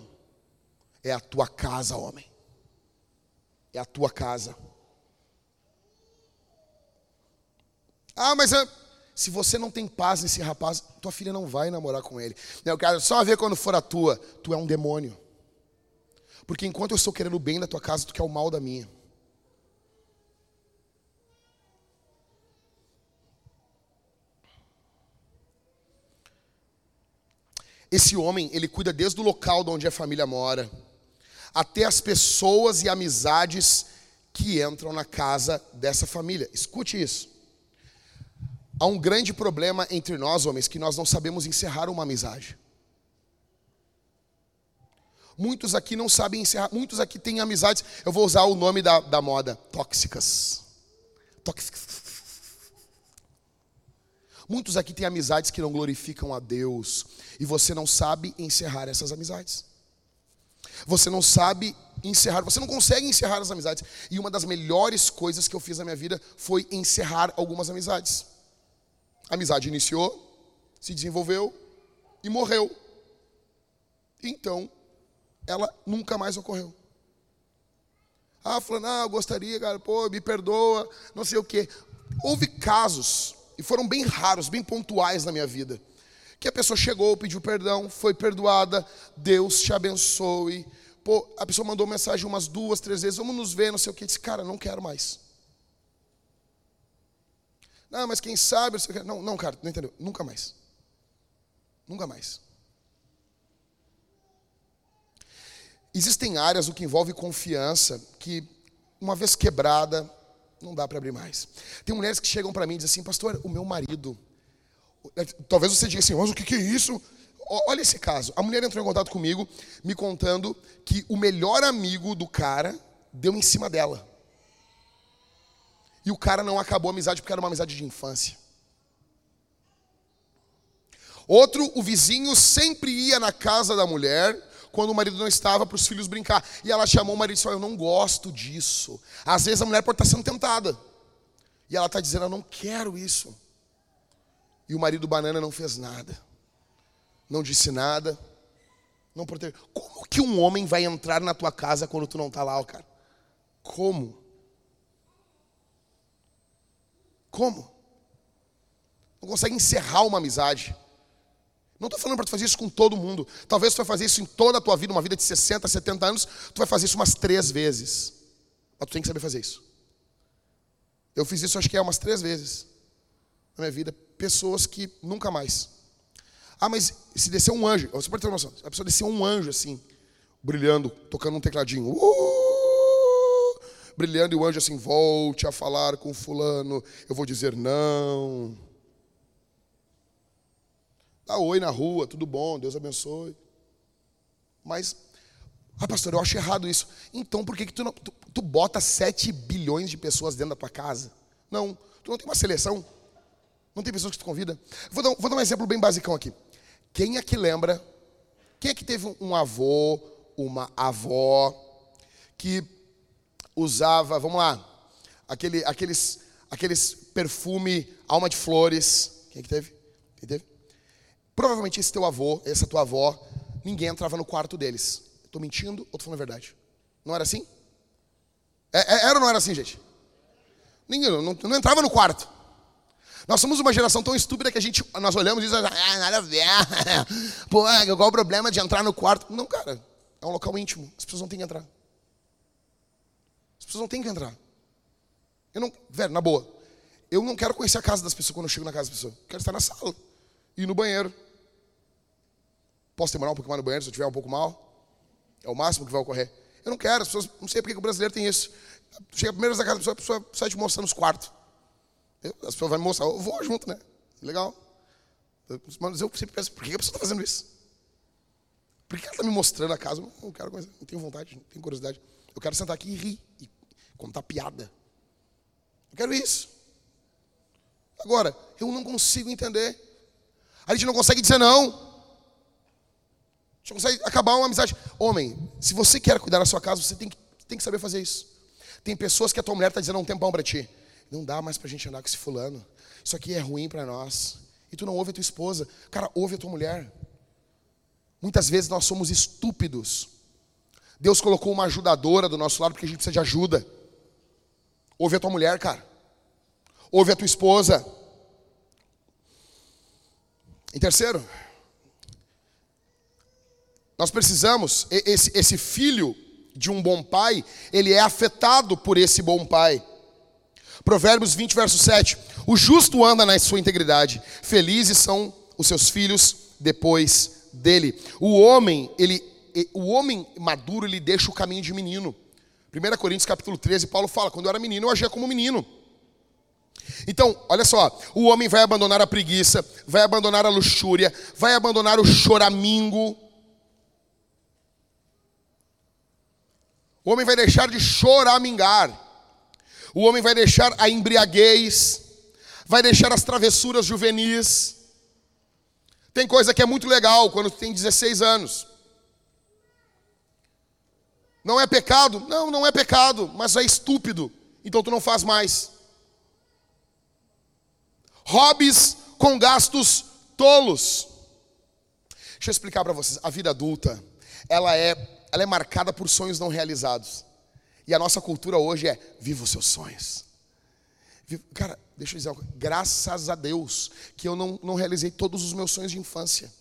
É a tua casa, homem. É a tua casa. Ah, mas é. Se você não tem paz nesse rapaz, tua filha não vai namorar com ele. Eu quero só ver quando for a tua. Tu é um demônio. Porque enquanto eu estou querendo o bem da tua casa, tu quer o mal da minha. Esse homem, ele cuida desde o local de onde a família mora, até as pessoas e amizades que entram na casa dessa família. Escute isso. Há um grande problema entre nós, homens, que nós não sabemos encerrar uma amizade. Muitos aqui não sabem encerrar, muitos aqui têm amizades, eu vou usar o nome da, da moda, tóxicas. Tóxicas. Muitos aqui têm amizades que não glorificam a Deus, e você não sabe encerrar essas amizades. Você não sabe encerrar, você não consegue encerrar as amizades. E uma das melhores coisas que eu fiz na minha vida foi encerrar algumas amizades. A amizade iniciou, se desenvolveu e morreu. Então, ela nunca mais ocorreu. Ah, falando, ah, eu gostaria, cara, pô, me perdoa, não sei o quê. Houve casos, e foram bem raros, bem pontuais na minha vida, que a pessoa chegou, pediu perdão, foi perdoada, Deus te abençoe. Pô, a pessoa mandou mensagem umas duas, três vezes, vamos nos ver, não sei o quê. Disse, cara, não quero mais. Não, mas quem sabe. Não, não, cara, não entendeu. Nunca mais. Nunca mais. Existem áreas o que envolve confiança que, uma vez quebrada, não dá para abrir mais. Tem mulheres que chegam para mim e dizem assim, pastor, o meu marido. É, talvez você diga assim, mas o que, que é isso? Olha esse caso. A mulher entrou em contato comigo, me contando que o melhor amigo do cara deu em cima dela. E o cara não acabou a amizade porque era uma amizade de infância. Outro, o vizinho sempre ia na casa da mulher quando o marido não estava para os filhos brincar. E ela chamou o marido e falou: Eu não gosto disso. Às vezes a mulher pode estar sendo tentada. E ela está dizendo: Eu não quero isso. E o marido banana não fez nada. Não disse nada. Não protegeu. Como que um homem vai entrar na tua casa quando tu não está lá, cara? Como? Como? Não consegue encerrar uma amizade. Não estou falando para tu fazer isso com todo mundo. Talvez tu vai fazer isso em toda a tua vida, uma vida de 60, 70 anos, tu vai fazer isso umas três vezes. Mas tu tem que saber fazer isso. Eu fiz isso acho que é umas três vezes na minha vida. Pessoas que nunca mais. Ah, mas se descer um anjo, você pode ter uma noção, a pessoa descer um anjo assim, brilhando, tocando um tecladinho. Uh! brilhando e o anjo assim, volte a falar com fulano. Eu vou dizer não. Dá oi na rua, tudo bom, Deus abençoe. Mas, ah, pastor, eu acho errado isso. Então, por que, que tu, não, tu, tu bota 7 bilhões de pessoas dentro da tua casa? Não, tu não tem uma seleção. Não tem pessoas que tu convida. Vou dar, vou dar um exemplo bem basicão aqui. Quem é que lembra? Quem é que teve um avô, uma avó, que usava, vamos lá, aquele, aqueles, aqueles perfume, alma de flores. Quem é que teve? Quem teve? Provavelmente esse teu avô, essa tua avó, ninguém entrava no quarto deles. Estou mentindo ou estou falando a verdade? Não era assim? É, é, era ou não era assim, gente? Ninguém, não, não entrava no quarto. Nós somos uma geração tão estúpida que a gente, nós olhamos e dizemos, ah, nada a ver. Pô, qual o problema de entrar no quarto? Não, cara, é um local íntimo. As pessoas não têm que entrar. As pessoas não têm que entrar. Eu não, velho, na boa. Eu não quero conhecer a casa das pessoas quando eu chego na casa das pessoas. Eu quero estar na sala e no banheiro. Posso demorar um pouco mais no banheiro se eu estiver um pouco mal? É o máximo que vai ocorrer. Eu não quero, as pessoas, não sei porque o brasileiro tem isso. Chega primeiro na casa da pessoa, a pessoa sai te mostrando os quartos. Eu, as pessoas vão me mostrar, eu vou junto, né? Legal. Mas eu sempre penso, por que a pessoa está fazendo isso? Por que ela está me mostrando a casa? Eu não quero conhecer, não tenho vontade, não tenho curiosidade. Eu quero sentar aqui e rir e contar piada. Eu quero isso. Agora, eu não consigo entender. A gente não consegue dizer não. A gente consegue acabar uma amizade. Homem, se você quer cuidar da sua casa, você tem que, tem que saber fazer isso. Tem pessoas que a tua mulher está dizendo um tempão para ti. Não dá mais para a gente andar com esse fulano. Isso aqui é ruim para nós. E tu não ouve a tua esposa. Cara, ouve a tua mulher. Muitas vezes nós somos estúpidos. Deus colocou uma ajudadora do nosso lado porque a gente precisa de ajuda. Ouve a tua mulher, cara. Ouve a tua esposa. Em terceiro, nós precisamos, esse, esse filho de um bom pai, ele é afetado por esse bom pai. Provérbios 20, verso 7. O justo anda na sua integridade, felizes são os seus filhos depois dele. O homem, ele, o homem maduro, ele deixa o caminho de menino. 1 Coríntios capítulo 13, Paulo fala: quando eu era menino, eu agia como menino. Então, olha só, o homem vai abandonar a preguiça, vai abandonar a luxúria, vai abandonar o choramingo, O homem vai deixar de choramingar. O homem vai deixar a embriaguez, vai deixar as travessuras juvenis. Tem coisa que é muito legal quando tem 16 anos. Não é pecado? Não, não é pecado, mas é estúpido. Então tu não faz mais. Hobbies com gastos tolos. Deixa eu explicar para vocês. A vida adulta, ela é ela é marcada por sonhos não realizados. E a nossa cultura hoje é: viva os seus sonhos. Cara, deixa eu dizer algo. Graças a Deus que eu não, não realizei todos os meus sonhos de infância.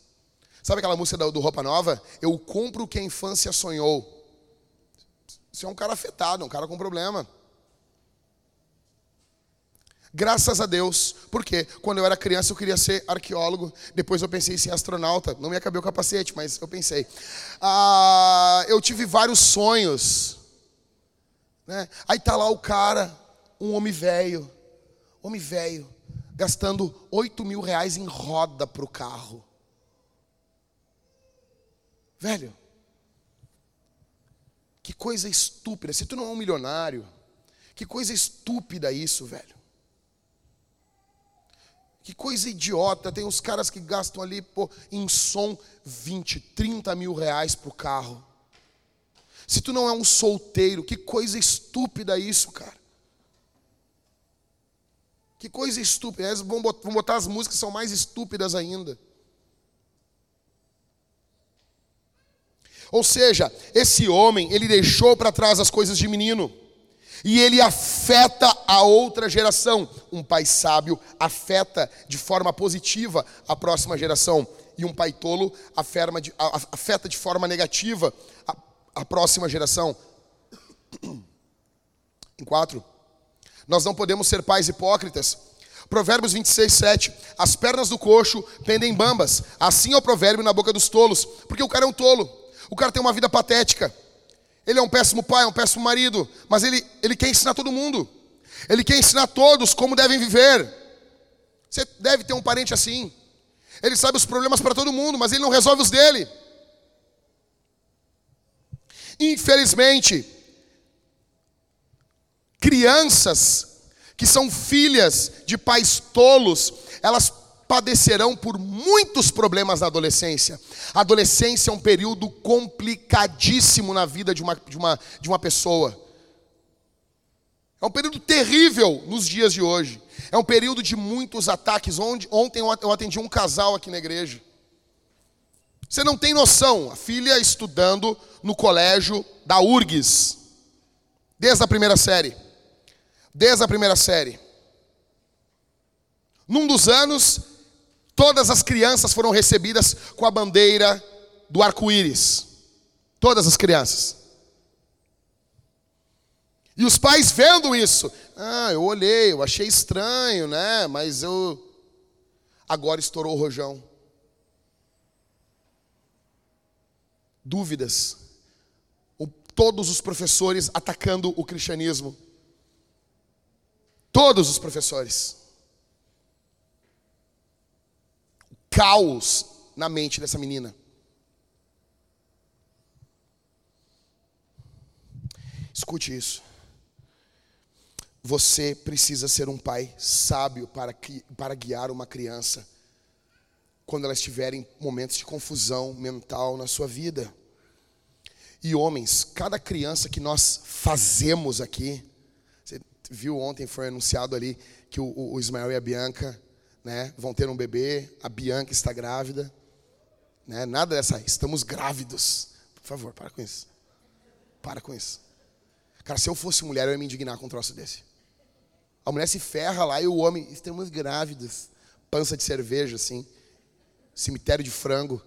Sabe aquela música do, Roupa Nova? Eu compro o que a infância sonhou. Você é um cara afetado, um cara com problema. Graças a Deus, porque quando eu era criança eu queria ser arqueólogo, depois eu pensei em ser astronauta, não me acabei o capacete, mas eu pensei. Ah, eu tive vários sonhos, né? Aí tá lá o cara, um homem velho, homem velho, gastando 8 mil reais em roda para o carro. Velho, que coisa estúpida, se tu não é um milionário, que coisa estúpida isso, velho. Que coisa idiota, tem uns caras que gastam ali pô, em som 20, 30 mil reais para o carro. Se tu não é um solteiro, que coisa estúpida isso, cara. Que coisa estúpida. Eles vão botar as músicas que são mais estúpidas ainda. Ou seja, esse homem, ele deixou para trás as coisas de menino. E ele afeta a outra geração. Um pai sábio afeta de forma positiva a próxima geração. E um pai tolo afeta de forma negativa a, próxima geração. Em quatro, nós não podemos ser pais hipócritas. Provérbios 26, 7. As pernas do coxo pendem bambas. Assim é o provérbio na boca dos tolos. Porque o cara é um tolo. O cara tem uma vida patética. Ele é um péssimo pai, é um péssimo marido, mas ele, ele quer ensinar todo mundo. Ele quer ensinar todos como devem viver. Você deve ter um parente assim. Ele sabe os problemas para todo mundo, mas ele não resolve os dele. Infelizmente, crianças que são filhas de pais tolos, elas padecerão por muitos problemas na adolescência. A adolescência é um período complicadíssimo na vida de uma, de uma, de uma pessoa. É um período terrível nos dias de hoje. É um período de muitos ataques. Ontem eu atendi um casal aqui na igreja. Você não tem noção. A filha estudando no colégio da URGS. Desde a primeira série. Desde a primeira série. Num dos anos, todas as crianças foram recebidas com a bandeira do arco-íris. Todas as crianças. E os pais vendo isso, ah, eu olhei, eu achei estranho, né? Mas eu. Agora estourou o rojão. Dúvidas. O, todos os professores atacando o cristianismo. Todos os professores. Caos na mente dessa menina. Escute isso. Você precisa ser um pai sábio para, para guiar uma criança quando ela estiver em momentos de confusão mental na sua vida. E homens, cada criança que nós fazemos aqui, você viu ontem, foi anunciado ali que o, o Ismael e a Bianca né, vão ter um bebê, a Bianca está grávida. Né, nada dessa, estamos grávidos. Por favor, para com isso. Para com isso. Cara, se eu fosse mulher, eu ia me indignar com um troço desse. A mulher se ferra lá e o homem, estamos grávidos. Pança de cerveja, assim. Cemitério de frango.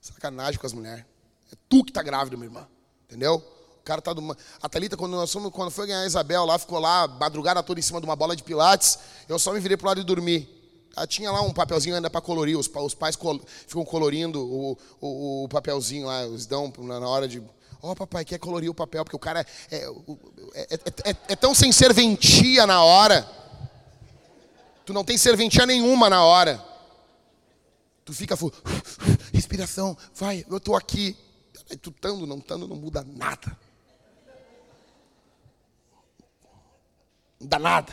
Sacanagem com as mulheres. É tu que tá grávida, minha irmã. Entendeu? Cara tá do. A Thalita, quando, nós fomos, quando foi ganhar a Isabel lá, ficou lá, madrugada toda em cima de uma bola de pilates. Eu só me virei pro lado e dormi. Ela tinha lá um papelzinho ainda para colorir. Os, os pais col, ficam colorindo o, o, o papelzinho lá, eles dão na hora de Ó, oh, papai, quer colorir o papel, porque o cara é, é, é, é, é tão sem serventia na hora. Tu não tem serventia nenhuma na hora. Tu fica, respiração, vai, eu estou aqui. Tu estando, não estando, não muda nada. Não dá nada.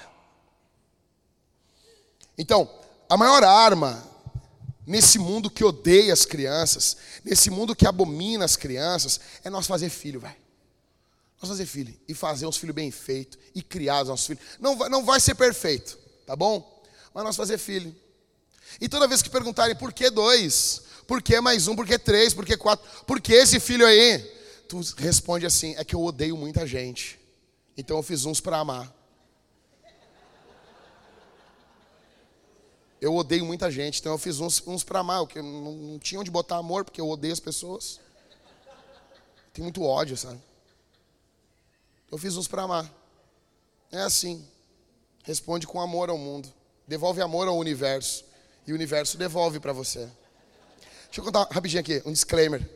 Então, a maior arma nesse mundo que odeia as crianças, nesse mundo que abomina as crianças, é nós fazer filho, velho. Nós fazer filho e fazer uns filhos bem feitos e criar os nossos filhos. Não vai, não vai ser perfeito, tá bom? Mas nós fazer filho. E toda vez que perguntarem por que dois, por que mais um, por que três, por que quatro, por que esse filho aí? Tu responde assim: é que eu odeio muita gente. Então eu fiz uns para amar. Eu odeio muita gente, então eu fiz uns, uns para amar, porque não, não tinha onde botar amor, porque eu odeio as pessoas. Tem muito ódio, sabe? Eu fiz uns para amar. É assim. Responde com amor ao mundo. Devolve amor ao universo. E o universo devolve para você. Deixa eu contar rapidinho aqui, um disclaimer.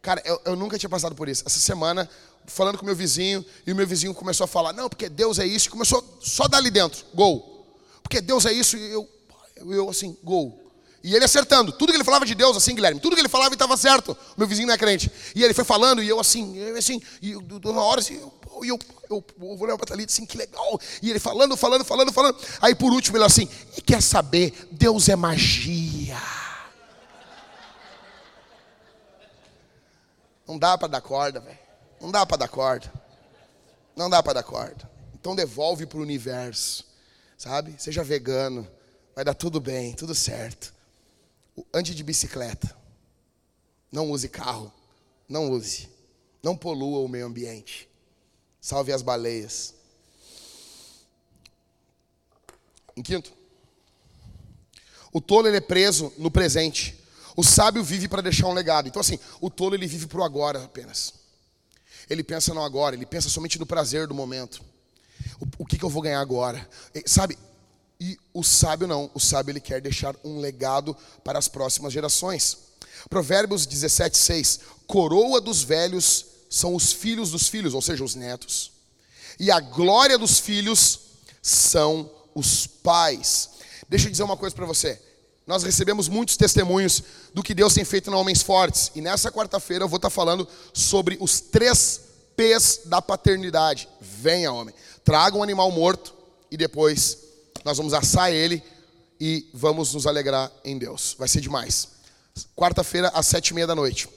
Cara, eu, eu, nunca tinha passado por isso. Essa semana, falando com meu vizinho, e o meu vizinho começou a falar, não, porque Deus é isso, e começou só a dar ali dentro, gol. Porque Deus é isso, e eu, eu assim, gol. E ele acertando. Tudo que ele falava de Deus, assim, Guilherme, tudo que ele falava estava certo. Meu vizinho não é crente. E ele foi falando, e eu assim, eu, assim, e eu, uma hora assim, eu, eu, eu, eu vou olhar para Thalita assim, que legal. E ele falando, falando, falando, falando. Aí por último ele assim, e quer saber, Deus é magia. Não dá para dar corda, velho. Não dá para dar corda. Não dá para dar corda. Então devolve para o universo, sabe? Seja vegano Vai dar tudo bem, tudo certo. Ande de bicicleta. Não use carro. Não use. Não polua o meio ambiente. Salve as baleias. Em quinto, o tolo ele é preso no presente. O sábio vive para deixar um legado. Então assim, o tolo ele vive para o agora apenas. Ele pensa no agora, ele pensa somente no prazer do momento. O, o que, que eu vou ganhar agora? Sabe, e o sábio não, o sábio ele quer deixar um legado para as próximas gerações. Provérbios 17, 6. Coroa dos velhos são os filhos dos filhos, ou seja, os netos. E a glória dos filhos são os pais. Deixa eu dizer uma coisa para você. Nós recebemos muitos testemunhos do que Deus tem feito na Homens Fortes. E nessa quarta-feira eu vou estar falando sobre os três P's da paternidade. Venha, homem. Traga um animal morto e depois nós vamos assar ele e vamos nos alegrar em Deus. Vai ser demais. Quarta-feira, às sete e meia da noite.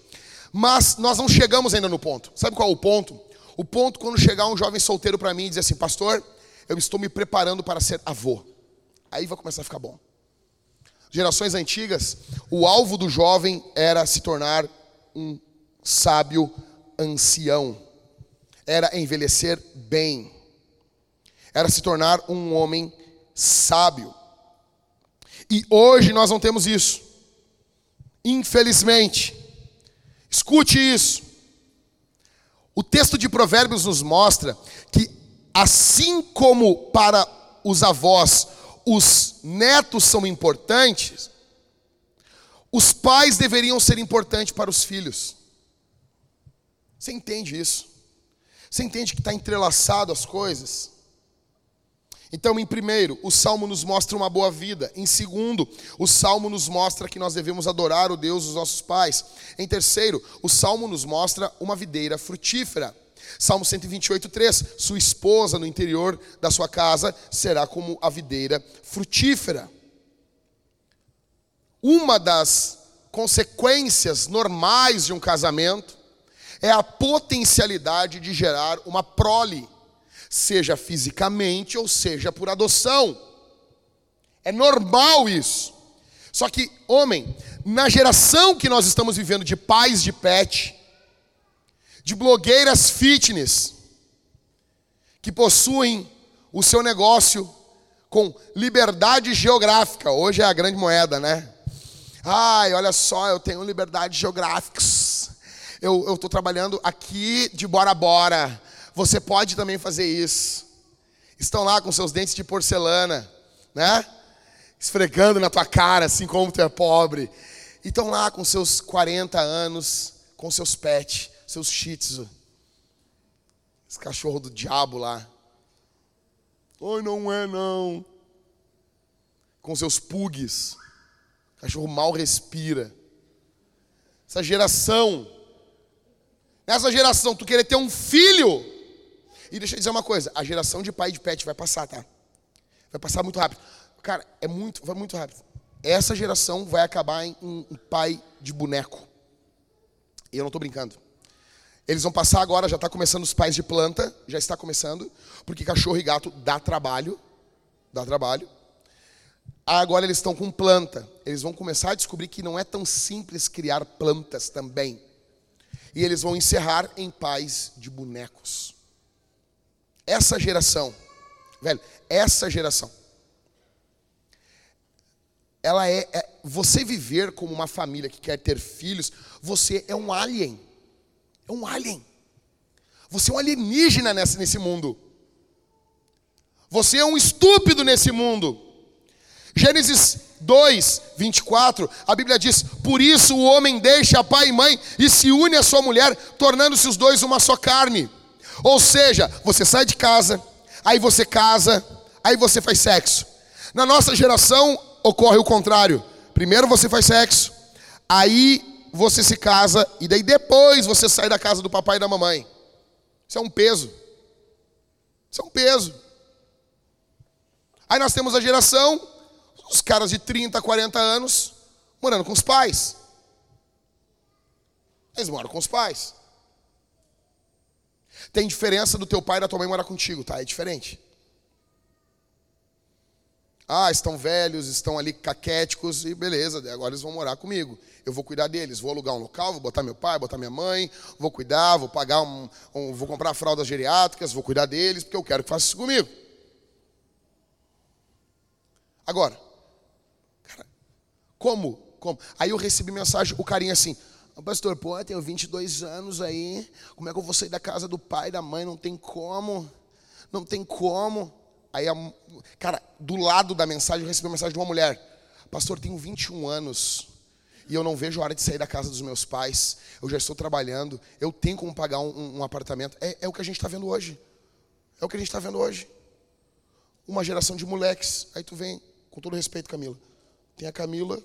Mas nós não chegamos ainda no ponto. Sabe qual é o ponto? O ponto quando chegar um jovem solteiro para mim e dizer assim, pastor, eu estou me preparando para ser avô. Aí vai começar a ficar bom. Gerações antigas, o alvo do jovem era se tornar um sábio ancião, era envelhecer bem, era se tornar um homem sábio. E hoje nós não temos isso, infelizmente. Escute isso. O texto de Provérbios nos mostra que, assim como para os avós os netos são importantes, os pais deveriam ser importantes para os filhos. Você entende isso? Você entende que está entrelaçado as coisas? Então, em primeiro, o salmo nos mostra uma boa vida. Em segundo, o salmo nos mostra que nós devemos adorar o Deus dos nossos pais. Em terceiro, o salmo nos mostra uma videira frutífera. Salmo 128, 3: Sua esposa no interior da sua casa será como a videira frutífera. Uma das consequências normais de um casamento é a potencialidade de gerar uma prole seja fisicamente ou seja por adoção. É normal isso. Só que, homem, na geração que nós estamos vivendo de pais de pet, de blogueiras fitness, que possuem o seu negócio com liberdade geográfica, hoje é a grande moeda, né? Ai, olha só, eu tenho liberdade geográfica. Eu estou trabalhando aqui de Bora Bora. Você pode também fazer isso. Estão lá com seus dentes de porcelana, né? Esfregando na tua cara, assim como tu é pobre. E estão lá com seus 40 anos, com seus pets, seus shih. Esse cachorro do diabo lá. Oi, não é não. Com seus pugs. O cachorro mal respira. Essa geração. Nessa geração, tu querer ter um filho e deixa eu dizer uma coisa, a geração de pai de pet vai passar, tá? Vai passar muito rápido. Cara, é muito, vai muito rápido. Essa geração vai acabar em, em pai de boneco. E eu não estou brincando. Eles vão passar agora, já está começando os pais de planta, já está começando, porque cachorro e gato dá trabalho, dá trabalho. Agora eles estão com planta. Eles vão começar a descobrir que não é tão simples criar plantas também. E eles vão encerrar em pais de bonecos. Essa geração, velho, essa geração, ela é, é, você viver como uma família que quer ter filhos, você é um alien, é um alien. Você é um alienígena nesse, nesse mundo. Você é um estúpido nesse mundo. Gênesis 2, 24, a Bíblia diz: Por isso o homem deixa pai e mãe e se une à sua mulher, tornando-se os dois uma só carne. Ou seja, você sai de casa, aí você casa, aí você faz sexo. Na nossa geração ocorre o contrário. Primeiro você faz sexo, aí você se casa e daí depois você sai da casa do papai e da mamãe. Isso é um peso. Isso é um peso. Aí nós temos a geração, os caras de 30, 40 anos, morando com os pais. Eles moram com os pais. Tem diferença do teu pai e da tua mãe morar contigo, tá? É diferente. Ah, estão velhos, estão ali caquéticos e beleza, agora eles vão morar comigo. Eu vou cuidar deles, vou alugar um local, vou botar meu pai, botar minha mãe, vou cuidar, vou pagar um, um vou comprar fraldas geriátricas, vou cuidar deles, porque eu quero que faça isso comigo. Agora, cara, como? Como? Aí eu recebi mensagem, o carinha assim, Pastor, pô, eu tenho 22 anos aí, como é que eu vou sair da casa do pai da mãe? Não tem como, não tem como. Aí, a, cara, do lado da mensagem, eu recebi uma mensagem de uma mulher. Pastor, tenho 21 anos e eu não vejo a hora de sair da casa dos meus pais. Eu já estou trabalhando, eu tenho como pagar um, um apartamento. É, é o que a gente está vendo hoje. É o que a gente está vendo hoje. Uma geração de moleques. Aí tu vem, com todo respeito, Camila. Tem a Camila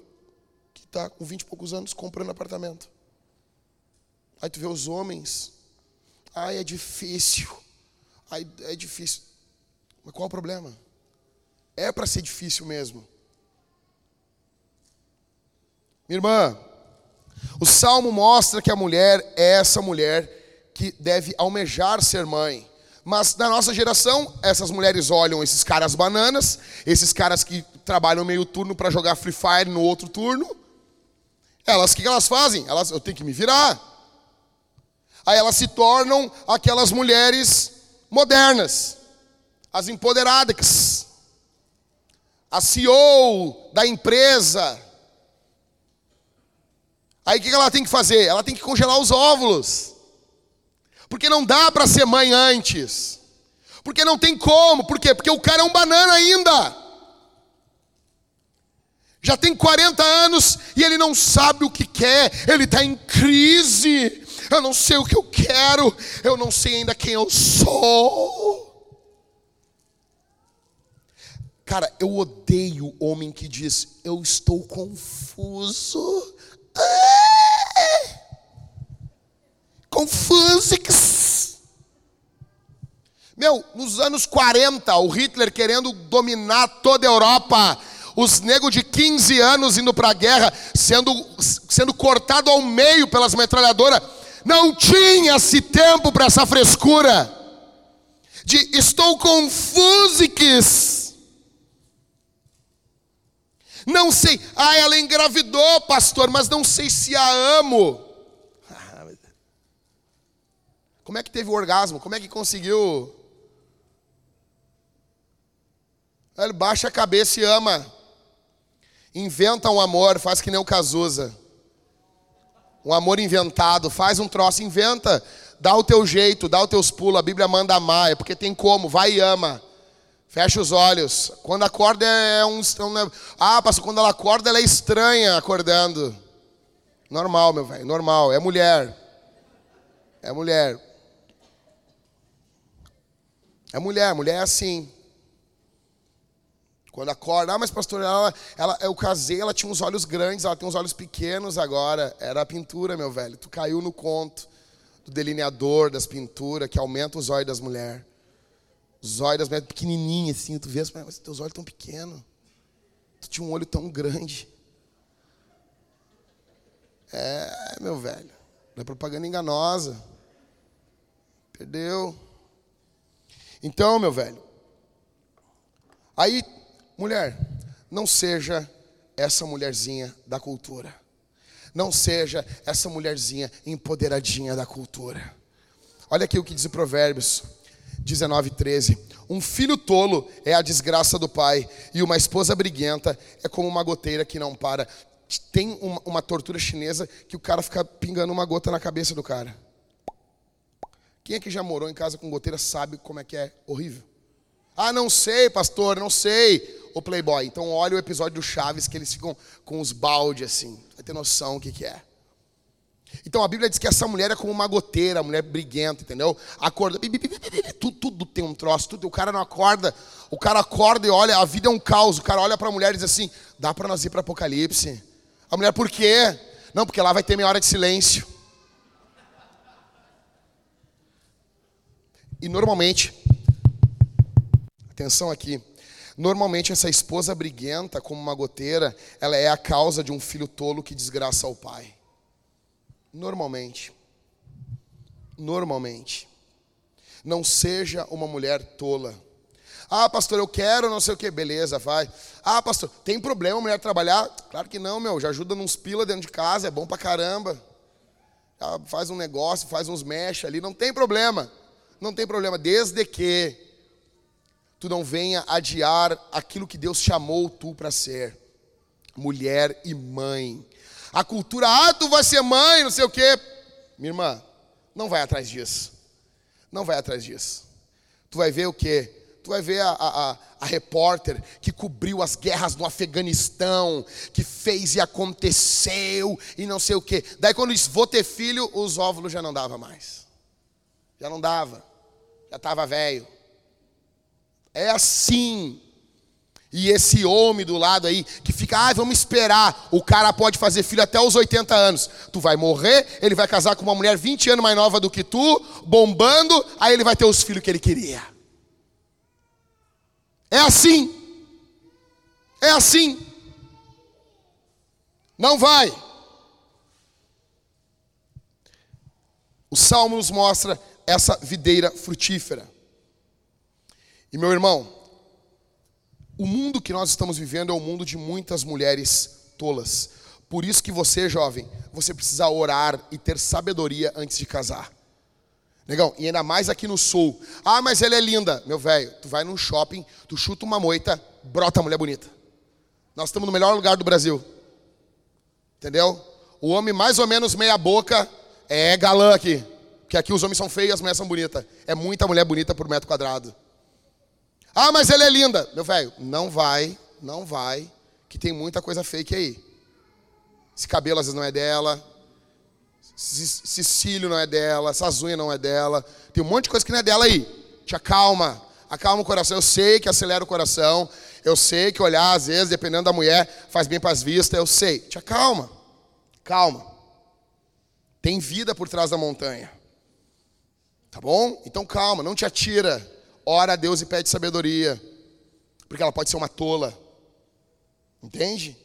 que está com 20 e poucos anos comprando apartamento. Aí tu vê os homens. Ai, é difícil. Ai, é difícil. Mas qual o problema? É para ser difícil mesmo. Minha irmã, o salmo mostra que a mulher é essa mulher que deve almejar ser mãe. Mas na nossa geração, essas mulheres olham esses caras bananas, esses caras que trabalham meio turno para jogar Free Fire no outro turno. Elas, o que elas fazem? Elas, eu tenho que me virar. Aí elas se tornam aquelas mulheres modernas, as empoderadas, a CEO da empresa. Aí o que ela tem que fazer? Ela tem que congelar os óvulos. Porque não dá para ser mãe antes. Porque não tem como. Por quê? Porque o cara é um banana ainda. Já tem 40 anos e ele não sabe o que quer. Ele está em crise. Eu não sei o que eu quero. Eu não sei ainda quem eu sou. Cara, eu odeio o homem que diz: Eu estou confuso. Ah! Confusix. Meu, nos anos 40, o Hitler querendo dominar toda a Europa, os negros de 15 anos indo para a guerra, sendo, sendo cortado ao meio pelas metralhadoras, não tinha-se tempo para essa frescura de estou confusix. Não sei, ah, ela engravidou, pastor, mas não sei se a amo. Como é que teve o orgasmo? Como é que conseguiu? Ele baixa a cabeça e ama. Inventa um amor, faz que nem o Cazuza. Um amor inventado, faz um troço, inventa. Dá o teu jeito, dá os teus pulos. A Bíblia manda amar, é porque tem como, vai e ama. Fecha os olhos. Quando acorda é um. Ah, pastor, quando ela acorda, ela é estranha acordando. Normal, meu velho, normal. É mulher. É mulher. É mulher, mulher é assim. Quando acorda, ah, mas pastor, ela, ela, eu casei, ela tinha uns olhos grandes, ela tem uns olhos pequenos agora. Era a pintura, meu velho. Tu caiu no conto do delineador das pinturas que aumenta os olhos das mulheres. Os olhos das mulheres pequenininhos assim, tu vê, mas teus olhos tão pequenos. Tu tinha um olho tão grande. É, meu velho. É propaganda enganosa. Perdeu. Então, meu velho, aí, mulher, não seja essa mulherzinha da cultura. Não seja essa mulherzinha empoderadinha da cultura. Olha aqui o que diz Provérbios 19, 13. Um filho tolo é a desgraça do pai, e uma esposa briguenta é como uma goteira que não para. Tem uma, uma tortura chinesa que o cara fica pingando uma gota na cabeça do cara. Quem é que já morou em casa com goteira sabe como é que é horrível? Ah, não sei, pastor, não sei. O Playboy. Então olha o episódio do Chaves que eles ficam com os balde assim. Vai ter noção o que, que é. Então a Bíblia diz que essa mulher é como uma goteira, mulher briguenta, entendeu? Acorda, tudo, tudo tem um troço, tudo, o cara não acorda, o cara acorda e olha, a vida é um caos. O cara olha para a mulher e diz assim: dá para nós ir para Apocalipse? A mulher, por quê? Não, porque lá vai ter meia hora de silêncio. E normalmente, atenção aqui, normalmente essa esposa briguenta, como uma goteira, ela é a causa de um filho tolo que desgraça o pai. Normalmente. Normalmente. Não seja uma mulher tola. Ah, pastor, eu quero não sei o que. Beleza, vai. Ah, pastor, tem problema a mulher trabalhar? Claro que não, meu. Já ajuda nos pila dentro de casa, é bom pra caramba. Já faz um negócio, faz uns mexe ali, não tem problema. Não tem problema, desde que tu não venha adiar aquilo que Deus chamou tu para ser. Mulher e mãe. A cultura, ah, tu vai ser mãe, não sei o quê. Minha irmã, não vai atrás disso. Não vai atrás disso. Tu vai ver o quê? Tu vai ver a, a, a, repórter que cobriu as guerras no Afeganistão, que fez e aconteceu e não sei o quê. Daí quando disse, vou ter filho, os óvulos já não dava mais. Já não dava. Já estava velho. É assim. E esse homem do lado aí, que fica, ah, vamos esperar. O cara pode fazer filho até os 80 anos. Tu vai morrer, ele vai casar com uma mulher 20 anos mais nova do que tu, bombando, aí ele vai ter os filhos que ele queria. É assim. É assim. Não vai. O salmo nos mostra essa videira frutífera. E meu irmão, o mundo que nós estamos vivendo é um mundo de muitas mulheres tolas. Por isso que você, jovem, você precisa orar e ter sabedoria antes de casar. Negão, e ainda mais aqui no sul. Ah, mas ela é linda. Meu velho, tu vai num shopping, tu chuta uma moita, brota mulher bonita. Nós estamos no melhor lugar do Brasil. Entendeu? O homem mais ou menos meia boca é galã aqui. Porque aqui os homens são feios, as mulheres são bonitas. É muita mulher bonita por metro quadrado. Ah, mas ela é linda. Meu velho, não vai, não vai, que tem muita coisa fake aí. Esse cabelo às vezes não é dela, esse cílio não é dela, essas unhas não é dela. Tem um monte de coisa que não é dela aí. Te acalma, acalma o coração. Eu sei que acelera o coração. Eu sei que olhar, às vezes, dependendo da mulher, faz bem para as vistas. Eu sei. Te acalma. Calma. Tem vida por trás da montanha. Tá bom? Então calma, não te atira. Ora a Deus e pede sabedoria. Porque ela pode ser uma tola. Entende?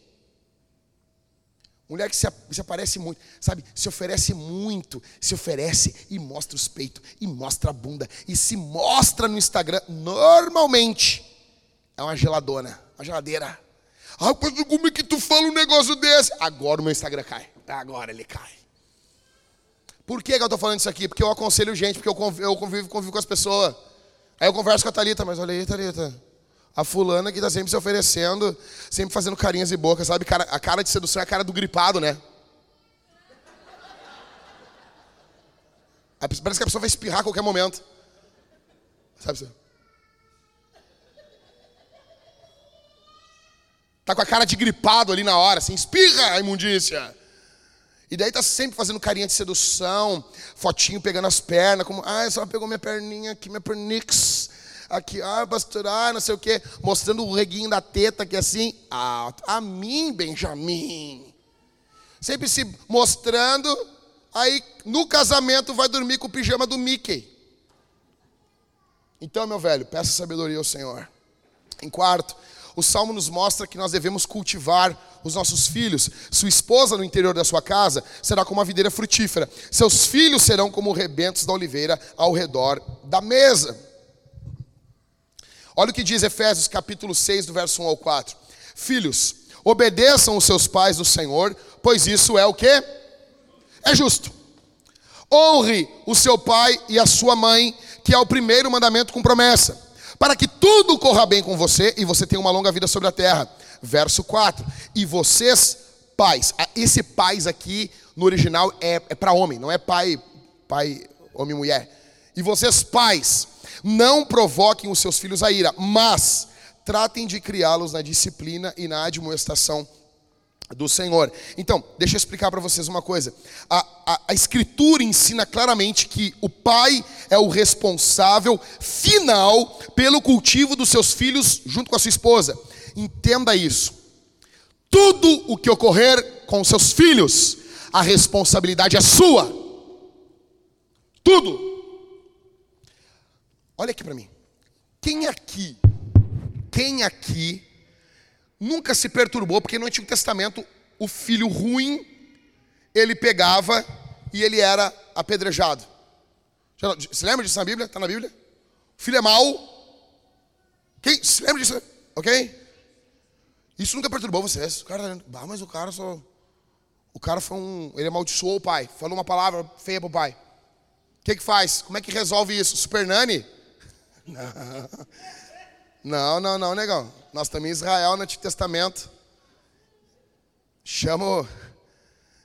Mulher que se, se, aparece muito, sabe? Se oferece muito, se oferece e mostra os peitos, e mostra a bunda, e se mostra no Instagram, normalmente é uma geladona, uma geladeira. Ah, como é que tu fala um negócio desse? Agora o meu Instagram cai. Agora ele cai. Por que, que eu estou falando isso aqui? Porque eu aconselho gente, porque eu convivo, eu convivo, convivo com as pessoas. Aí eu converso com a Thalita, mas olha aí, Thalita. A fulana que está sempre se oferecendo, sempre fazendo carinhas e bocas, sabe? A cara de sedução é a cara do gripado, né? Parece que a pessoa vai espirrar a qualquer momento. Sabe? Tá com a cara de gripado ali na hora, assim, espirra a imundícia. E daí tá sempre fazendo carinha de sedução, fotinho pegando as pernas, como, ah, só pegou minha perninha aqui, minha pernix aqui, ah, pastor, ah, não sei o quê, mostrando o reguinho da teta aqui assim, ah, a mim, Benjamin. Sempre se mostrando, aí no casamento vai dormir com o pijama do Mickey. Então, meu velho, peça sabedoria ao Senhor. Em quarto, o salmo nos mostra que nós devemos cultivar os nossos filhos. Sua esposa no interior da sua casa será como uma videira frutífera. Seus filhos serão como rebentos da oliveira ao redor da mesa. Olha o que diz Efésios capítulo 6, do verso 1 ao 4. Filhos, obedeçam os seus pais no Senhor, pois isso é o que? É justo. Honre o seu pai e a sua mãe, que é o primeiro mandamento com promessa, para que tudo corra bem com você e você tenha uma longa vida sobre a terra. Verso 4. E vocês, pais, esse pais aqui no original é, é para homem, não é pai, pai, homem e mulher. E vocês, pais, não provoquem os seus filhos a ira, mas tratem de criá-los na disciplina e na admoestação do Senhor. Então, deixa eu explicar para vocês uma coisa. A, a, a, Escritura ensina claramente que o pai é o responsável final pelo cultivo dos seus filhos junto com a sua esposa. Entenda isso. Tudo o que ocorrer com seus filhos, a responsabilidade é sua. Tudo. Olha aqui para mim. Quem aqui, quem aqui nunca se perturbou, porque no Antigo Testamento o filho ruim, ele pegava e ele era apedrejado. Você lembra disso na Bíblia? Está na Bíblia? O filho é mau. Quem se lembra disso? Ok? Isso nunca perturbou vocês. O cara, ah, mas o cara só. O cara foi um. Ele amaldiçoou o pai. Falou uma palavra feia pro pai. O que, que faz? Como é que resolve isso? Super Nani? Não, não, não, negão. Nós em Israel no Antigo Testamento. Chama,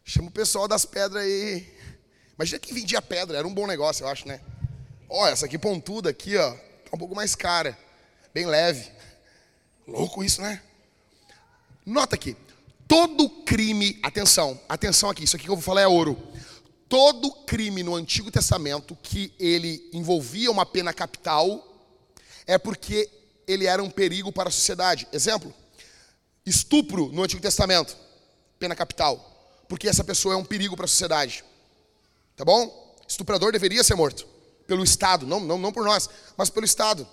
chama o pessoal das pedras aí. Imagina que vendia pedra, era um bom negócio, eu acho, né? Ó, essa aqui pontuda aqui, ó, tá um pouco mais cara, bem leve. Louco isso, né? Nota aqui, todo crime, atenção, atenção aqui, isso aqui que eu vou falar é ouro. Todo crime no Antigo Testamento que ele envolvia uma pena capital, é porque ele era um perigo para a sociedade. Exemplo: estupro no Antigo Testamento, pena capital, porque essa pessoa é um perigo para a sociedade. Tá bom? Estuprador deveria ser morto pelo Estado, não, não, não por nós, mas pelo Estado.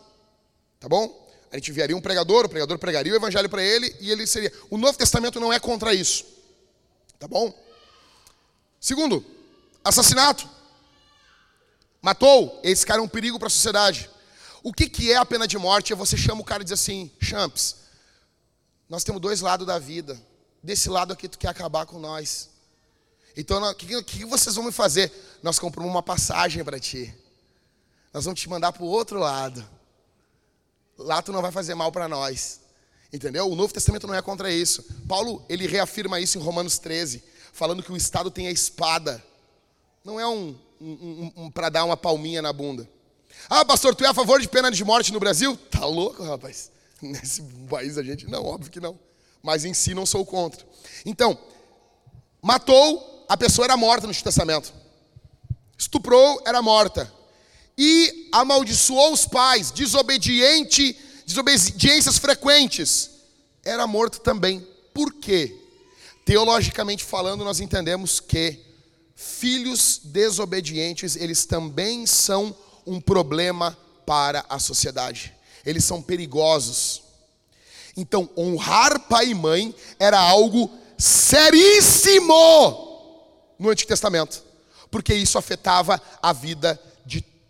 Tá bom? A gente enviaria um pregador, o pregador pregaria o evangelho para ele e ele seria. O Novo Testamento não é contra isso. Tá bom? Segundo, assassinato. Matou? Esse cara é um perigo para a sociedade. O que, que é a pena de morte? É você chama o cara e diz assim: Champs, nós temos dois lados da vida. Desse lado aqui tu quer acabar com nós. Então, o que, que, vocês vão me fazer? Nós compramos uma passagem para ti. Nós vamos te mandar para o outro lado. Lá tu não vai fazer mal para nós. Entendeu? O Novo Testamento não é contra isso. Paulo, ele reafirma isso em Romanos 13, falando que o Estado tem a espada. Não é um, um, um, um para dar uma palminha na bunda. Ah, pastor, tu é a favor de pena de morte no Brasil? Tá louco, rapaz? Nesse país a gente não, óbvio que não. Mas em si não sou contra. Então, matou, a pessoa era morta no Testamento. Estuprou, era morta. E amaldiçoou os pais, desobediente, desobediências frequentes, era morto também. Por quê? Teologicamente falando, nós entendemos que filhos desobedientes, eles também são um problema para a sociedade. Eles são perigosos. Então, honrar pai e mãe era algo seríssimo no Antigo Testamento, porque isso afetava a vida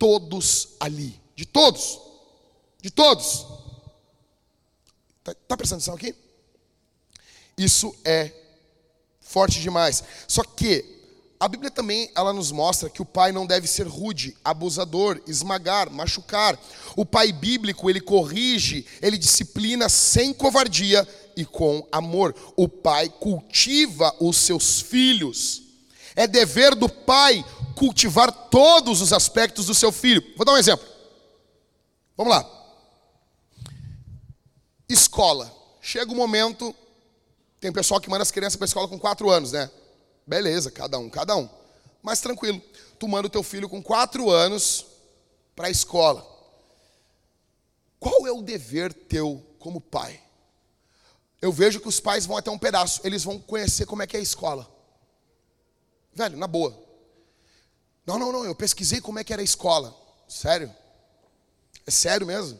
todos ali, de todos, de todos. Tá, tá prestando atenção aqui? Isso é forte demais. Só que a Bíblia também ela nos mostra que o pai não deve ser rude, abusador, esmagar, machucar. O pai bíblico, ele corrige, ele disciplina sem covardia e com amor. O pai cultiva os seus filhos. É dever do pai cultivar todos os aspectos do seu filho. Vou dar um exemplo. Vamos lá. Escola. Chega o um momento, tem pessoal que manda as crianças para a escola com quatro anos, né? Beleza, cada um, cada um. Mas tranquilo, tu manda o teu filho com quatro anos para a escola. Qual é o dever teu como pai? Eu vejo que os pais vão até um pedaço, eles vão conhecer como é que é a escola. Velho, na boa. Não, não, não, eu pesquisei como é que era a escola. Sério? É sério mesmo?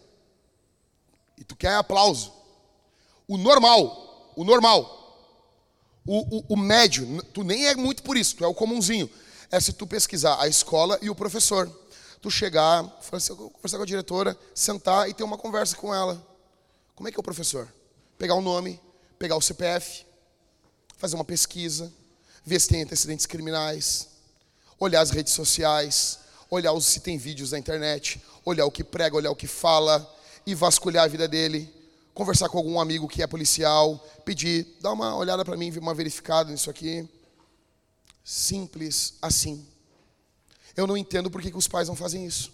E tu quer aplauso. O normal, o normal, o, o, o, médio, tu nem é muito por isso, tu é o comunzinho. É se tu pesquisar a escola e o professor. Tu chegar, assim, conversar com a diretora, sentar e ter uma conversa com ela. Como é que é o professor? Pegar o nome, pegar o CPF, fazer uma pesquisa, ver se tem antecedentes criminais, olhar as redes sociais, olhar se tem vídeos na internet, olhar o que prega, olhar o que fala e vasculhar a vida dele conversar com algum amigo que é policial, pedir, dá uma olhada para mim, uma verificada nisso aqui. Simples assim. Eu não entendo por que, que os pais não fazem isso.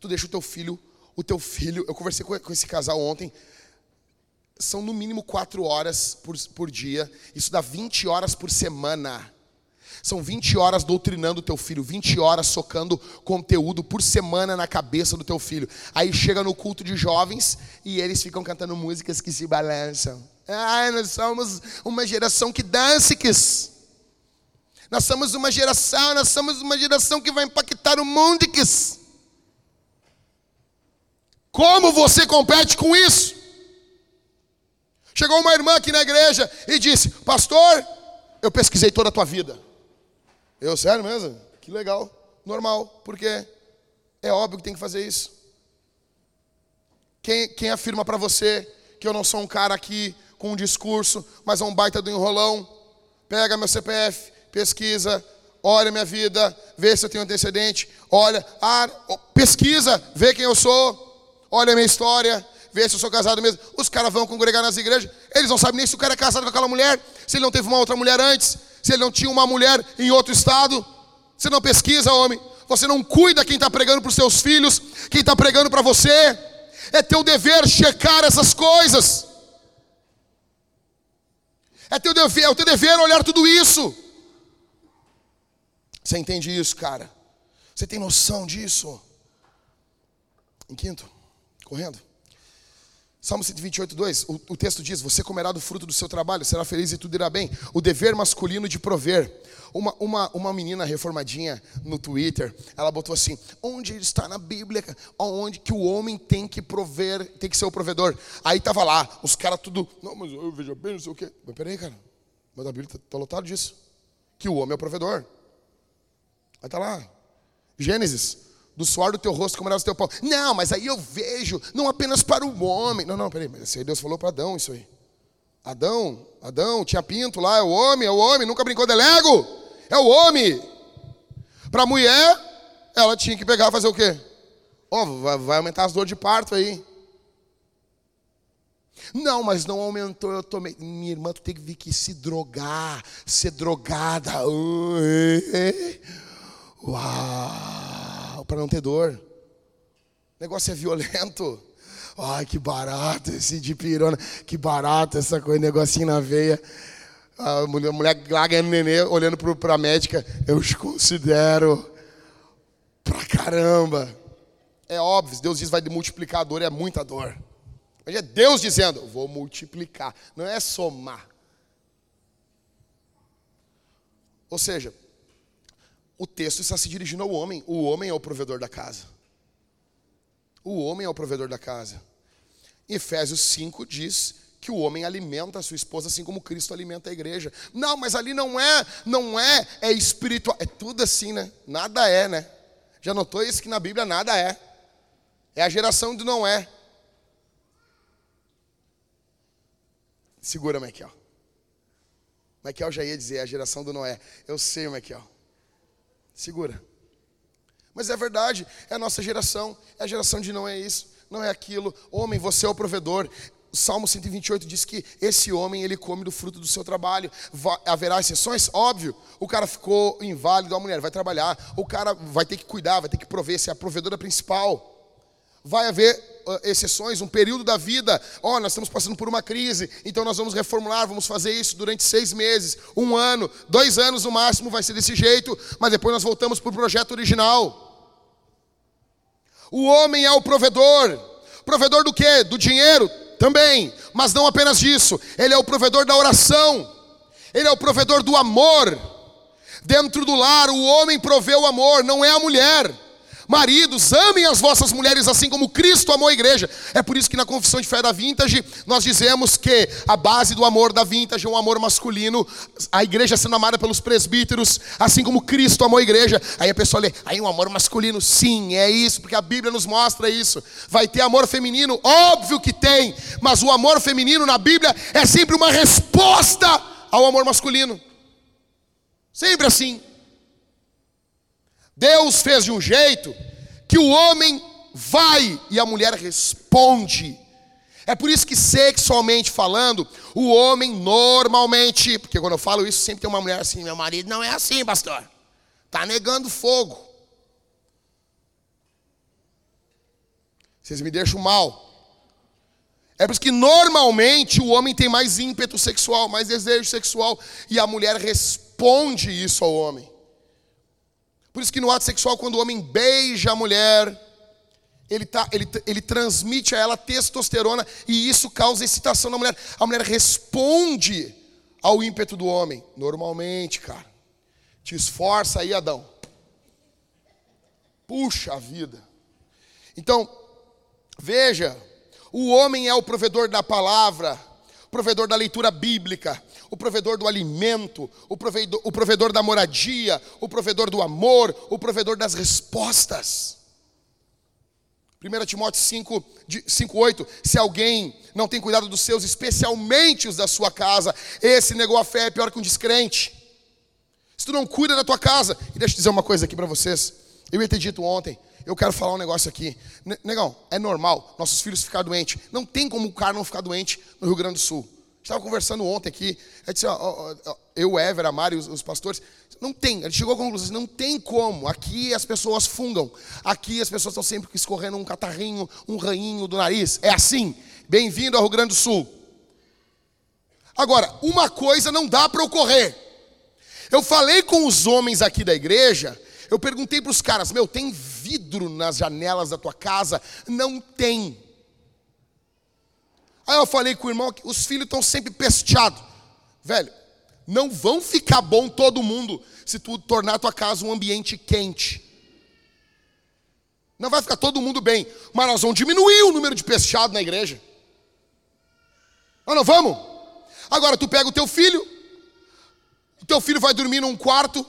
Tu deixa o teu filho, o teu filho, eu conversei com, com esse casal ontem, são no mínimo quatro horas por, por dia, isso dá 20 horas por semana. São 20 horas doutrinando o teu filho, 20 horas socando conteúdo por semana na cabeça do teu filho. Aí chega no culto de jovens e eles ficam cantando músicas que se balançam. Ai, nós somos uma geração que dança, Nós somos uma geração, nós somos uma geração que vai impactar o mundo, Como você compete com isso? Chegou uma irmã aqui na igreja e disse: Pastor, eu pesquisei toda a tua vida. Eu, sério mesmo? Que legal. Normal. Porque é óbvio que tem que fazer isso. Quem, quem afirma para você que eu não sou um cara aqui com um discurso, mas é um baita do enrolão? Pega meu CPF, pesquisa, olha minha vida, vê se eu tenho antecedente, olha, ah, pesquisa, vê quem eu sou, olha a minha história, vê se eu sou casado mesmo. Os caras vão congregar nas igrejas, eles não sabem nem se o cara é casado com aquela mulher, se ele não teve uma outra mulher antes, se ele não tinha uma mulher em outro estado. Você não pesquisa, homem. Você não cuida quem está pregando para os seus filhos, quem está pregando para você. É teu dever checar essas coisas. É teu dever, é teu dever olhar tudo isso. Você entende isso, cara? Você tem noção disso? Em quinto, correndo. Salmo 128, 2, o, o texto diz: Você comerá do fruto do seu trabalho, será feliz e tudo irá bem. O dever masculino de prover. Uma, uma, uma menina reformadinha no Twitter, ela botou assim: Onde está na Bíblia, onde que o homem tem que prover, tem que ser o provedor? Aí tava lá, os caras tudo, não, mas eu vejo bem, não sei o quê. Mas peraí, cara, mas a Bíblia está tá lotado disso. Que o homem é o provedor. Aí tá lá, Gênesis, Do suor do teu rosto comerás o teu pão. Não, mas aí eu vejo, não apenas para o homem. Não, não, peraí, mas aí Deus falou para Adão isso aí. Adão, Adão, tinha pinto lá, é o homem, é o homem, nunca brincou de Lego. É o homem. Para a mulher, ela tinha que pegar fazer o quê? Ó, oh, vai, aumentar as dores de parto aí. Não, mas não aumentou, eu tomei. Minha irmã, tu tem que vir aqui se drogar, ser drogada. Uau, para não ter dor. O negócio é violento. Ai, que barato esse de pirona. Que barato essa coisa, negocinho na veia. A mulher, a mulher lá ganhando nenê, olhando para a médica. Eu os considero pra caramba. É óbvio, Deus diz vai multiplicar a dor, é muita dor. Mas é Deus dizendo, vou multiplicar, não é somar. Ou seja, o texto está se dirigindo ao homem. O homem é o provedor da casa. O homem é o provedor da casa. Efésios 5 diz que o homem alimenta a sua esposa assim como Cristo alimenta a igreja. Não, mas ali não é, não é, é espiritual. É tudo assim, né? Nada é, né? Já notou isso que na Bíblia nada é. É a geração do não é. Segura, Michael. Michael já ia dizer, é a geração do Noé. Eu sei, Michael. Segura. Mas é verdade, é a nossa geração. É a geração de não é isso, não é aquilo. Homem, você é o provedor. Salmo 128 diz que esse homem, ele come do fruto do seu trabalho. Haverá exceções? Óbvio. O cara ficou inválido, a mulher vai trabalhar. O cara vai ter que cuidar, vai ter que prover, ser a provedora principal vai haver uh, exceções, um período da vida. Ó, oh, nós estamos passando por uma crise, então nós vamos reformular, vamos fazer isso durante seis meses, um ano, dois anos no máximo, vai ser desse jeito, mas depois nós voltamos para o projeto original. O homem é o provedor. Provedor do quê? Do dinheiro? Também, mas não apenas disso. Ele é o provedor da oração. Ele é o provedor do amor. Dentro do lar, o homem provê o amor, não é a mulher. Maridos, amem as vossas mulheres assim como Cristo amou a igreja. É por isso que na confissão de fé da Vintage nós dizemos que a base do amor da Vintage é um amor masculino, a igreja sendo amada pelos presbíteros, assim como Cristo amou a igreja. Aí a pessoa lê, aí um amor masculino, sim, é isso, porque a Bíblia nos mostra isso. Vai ter amor feminino, óbvio que tem, mas o amor feminino na Bíblia é sempre uma resposta ao amor masculino. Sempre assim. Deus fez de um jeito que o homem vai e a mulher responde. É por isso que sexualmente falando, o homem normalmente, porque quando eu falo isso, sempre tem uma mulher assim, meu marido não é assim, pastor. Tá negando fogo. Vocês me deixam mal. É por isso que normalmente o homem tem mais ímpeto sexual, mais desejo sexual, e a mulher responde isso ao homem. Por isso que no ato sexual, quando o homem beija a mulher, ele, tá, ele, ele transmite a ela testosterona e isso causa excitação na mulher. A mulher responde ao ímpeto do homem. Normalmente, cara. Te esforça aí, Adão. Puxa a vida. Então, veja, o homem é o provedor da palavra, provedor da leitura bíblica, o provedor do alimento, o provedor, o provedor da moradia, o provedor do amor, o provedor das respostas. 1 Timóteo 5, 5, 8, se alguém não tem cuidado dos seus, especialmente os da sua casa, esse negou a fé é pior que um descrente. Se tu não cuida da tua casa, e deixa eu dizer uma coisa aqui para vocês, eu ia ter dito ontem, eu quero falar um negócio aqui. Negão, é normal nossos filhos ficar doentes. Não tem como o cara não ficar doente no Rio Grande do Sul estava conversando ontem aqui. Disse, ó, ó, ó, eu, Ever, a Mari, os, os pastores. Não tem, ele chegou à conclusão, não tem como. Aqui as pessoas fungam. Aqui as pessoas estão sempre escorrendo um catarrinho, um rainho do nariz. É assim. Bem-vindo ao Rio Grande do Sul. Agora, uma coisa não dá para ocorrer. Eu falei com os homens aqui da igreja, eu perguntei para os caras: meu, tem vidro nas janelas da tua casa? Não tem. Aí eu falei com o irmão que os filhos estão sempre pesteados. Velho, não vão ficar bom todo mundo se tu tornar a tua casa um ambiente quente. Não vai ficar todo mundo bem, mas nós vamos diminuir o número de pesteados na igreja. Nós não vamos? Agora tu pega o teu filho, o teu filho vai dormir num quarto,